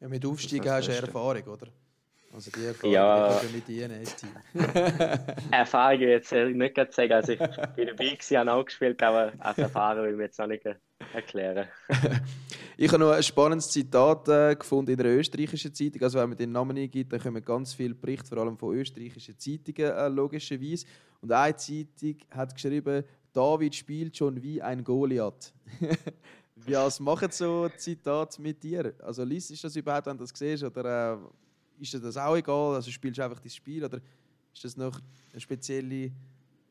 Ja, mit Aufsteigen hast du Erfahrung, oder? Also die Erfahrung ja, die nicht dienen ins Team. Erfahrung jetzt nicht gerade sagen, also ich bin dabei gewesen, habe auch gespielt, aber als Erfahrung will ich mir jetzt noch nicht erklären. ich habe noch ein spannendes Zitat äh, gefunden in einer österreichischen Zeitung. Also wenn man den Namen eingibt, dann kommen ganz viele Berichte, vor allem von österreichischen Zeitungen, äh, logischerweise. Und eine Zeitung hat geschrieben, David spielt schon wie ein Goliath. Was machen so Zitate mit dir? Also liest du das überhaupt, wenn du das siehst? Oder äh, ist dir das auch egal? Also spielst du einfach das Spiel? Oder ist das noch eine spezielle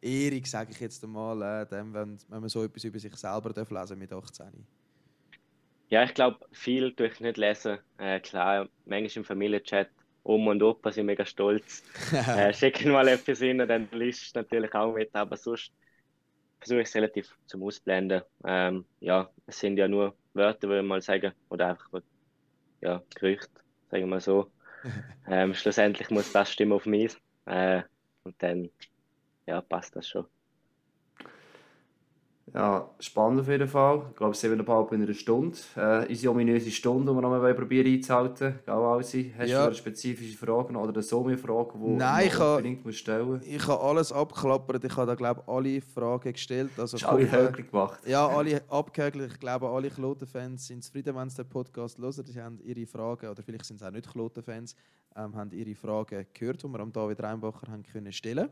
Ehrung, sage ich jetzt einmal, äh, dem, wenn, wenn man so etwas über sich selber darf lesen mit 18? Ja, ich glaube, viel durch nicht lesen. Äh, klar, manchmal im Familienchat, Oma und Opa sind mega stolz. äh, schicken mal etwas hin, dann liest du natürlich auch mit, aber sonst versuche ich es relativ zum Ausblenden. Ähm, ja, es sind ja nur Wörter, würde ich mal sagen, oder einfach ja, Gerüchte, sagen wir mal so. ähm, schlussendlich muss das stimmen auf mich äh, und dann ja, passt das schon. Ja, spannend auf jeden Fall. Ich glaube, bald in einer Stunde. Äh, unsere ominöse Stunde, die wir noch mal probieren einzuhalten. Gell, Alsi? Hast ja. du eine spezifische Frage oder eine Summe-Frage, die Nein, ich unbedingt musst stellen Ich habe alles abgeklappert. Ich habe da, glaube alle Fragen gestellt. Also, Hast alle höglich gemacht? Ja, alle abgehökelt. Ich glaube, alle Kloten-Fans sind zufrieden, wenn sie den Podcast hören. Sie haben ihre Fragen, oder vielleicht sind es auch nicht Kloten-Fans, ähm, haben ihre Fragen gehört, die wir am David Reinbacher haben können stellen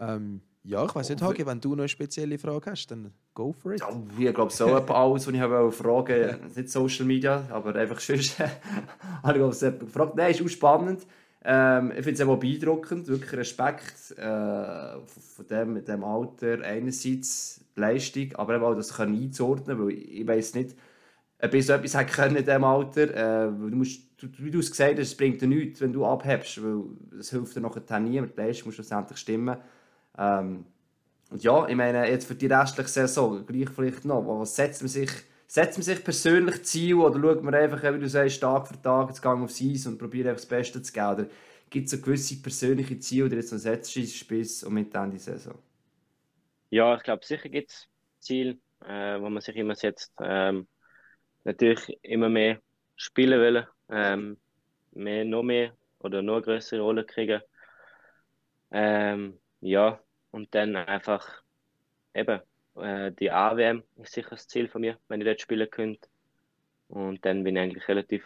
ähm, ja, ich weiß nicht, Hagi, wenn du noch eine spezielle Frage hast, dann go for it. Ja, ich glaube, so alles, was ich habe fragen nicht Social Media, aber einfach sonst habe ich glaube, gefragt. Nein, ist auch spannend. Ähm, ich finde es auch beeindruckend, wirklich Respekt äh, von dem, mit dem Alter. Einerseits die Leistung, aber auch das kann einzuordnen, weil ich, weiß nicht, ob ich so etwas können in diesem Alter. Äh, du musst, wie du es gesagt hast, es bringt dir nichts, wenn du abhebst, weil es hilft dir nachher nie, mit der Leistung muss schlussendlich stimmen. Ähm, und ja, ich meine, jetzt für die restliche Saison, gleich vielleicht noch, was setzt man sich, setzt man sich persönlich Ziel oder schaut man einfach, wie du sagst, Tag für Tag jetzt Gang aufs Eis und probiert einfach das Beste zu geben? Oder gibt es so gewisse persönliche Ziele, die jetzt noch setzt bis und mit Ende Saison? Ja, ich glaube, sicher gibt es Ziele, äh, wo man sich immer setzt. Ähm, natürlich immer mehr spielen wollen, ähm, mehr, noch mehr oder noch größere Rolle kriegen. Ähm, ja, und dann einfach eben äh, die AWM ist sicher das Ziel von mir, wenn ich dort spielen könnte. Und dann bin ich eigentlich relativ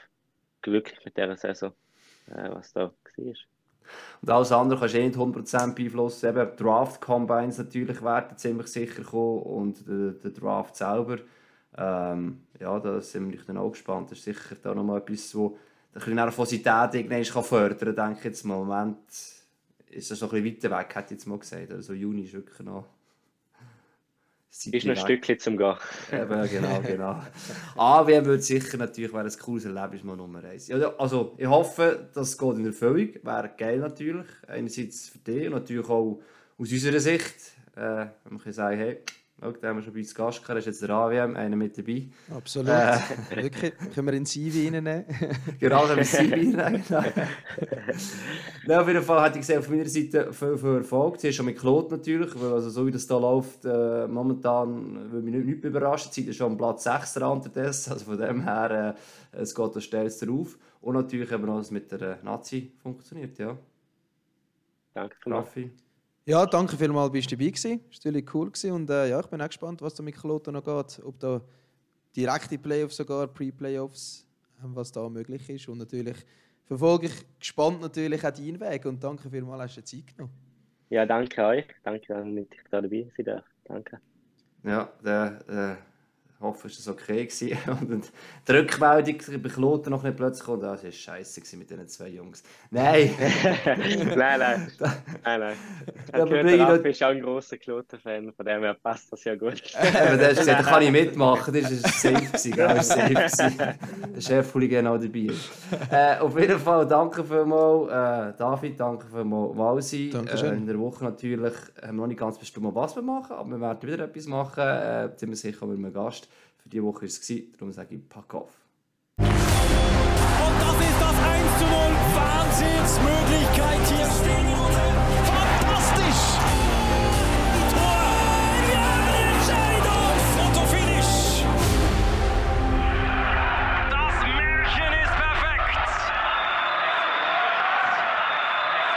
glücklich mit dieser Saison, äh, was da war. Und alles andere kannst du eh nicht 100% beeinflussen. Eben Draft-Combines natürlich werden ziemlich sicher kommen und der, der Draft selber. Ähm, ja, da sind wir dann auch gespannt. Das ist sicher da nochmal etwas, wo die Nervosität irgendwann fördern kann, denke ich jetzt mal. Moment ist das noch ein bisschen weiter weg, hätte ich jetzt mal gesagt. Also Juni ist wirklich noch... Ist noch ein Stückchen zum Gehen. Eben, genau, genau. AWM würde sicher natürlich, wäre ein cooles Erlebnis mal Nummer eins. Ja, also ich hoffe, das geht in Erfüllung. Wäre geil natürlich. Einerseits für dich und natürlich auch aus unserer Sicht. Äh, man kann sagen, hey, Schau, da haben wir schon bei uns Gast gehabt, ist jetzt der AWM, einer mit dabei. Absolut. Äh, Wirklich, können wir in Sivi reinnehmen? genau, können wir in Sivi reinnehmen. Nein, auf jeden Fall hatte ich gesehen, auf meiner Seite viel, viel Erfolg. Zuerst schon mit Claude natürlich, weil also so wie das hier läuft, äh, momentan will mich nicht, nicht überraschen. Zeit ist schon am Platz 6 unterdessen, also von dem her, äh, es geht da stärkst drauf. Und natürlich haben wir noch, mit der Nazi funktioniert, ja. Danke, Raffi. Ja, danke vielmals, bist du dabei gewesen. Das war natürlich cool gewesen. und äh, ja, ich bin auch gespannt, was da mit Kloten noch geht. Ob da direkte Playoffs sogar, Pre-Playoffs, ähm, was da möglich ist. Und natürlich verfolge ich gespannt natürlich auch deinen Weg und danke vielmals, hast du Zeit genommen. Ja, danke euch. Danke, dass ich da dabei sein darf. Danke. Ja, der, äh ich hoffe, es war okay. Gewesen. Und die Rückmeldung bei Kloten noch nicht plötzlich kommt, das war scheiße mit diesen zwei Jungs. Nein! nein, nein. nein, nein. Der Ralf ist auch ein grosser Kloten-Fan, von dem her passt das ja gut. aber der hast gesagt, da kann ich mitmachen, das war safe. Gewesen, das war safe. Der Chef genau dabei. Äh, auf jeden Fall danke vielmals, äh, David, danke vielmals, Walsi. Äh, in der Woche natürlich haben wir noch nicht ganz bestimmt, was wir machen, aber wir werden wieder etwas machen. Äh, ziemlich sicher mit einem Gast. Für diese Woche war es, darum sage ich Pack auf. Und das ist das 1 zu 0. Wahnsinnsmöglichkeit hier.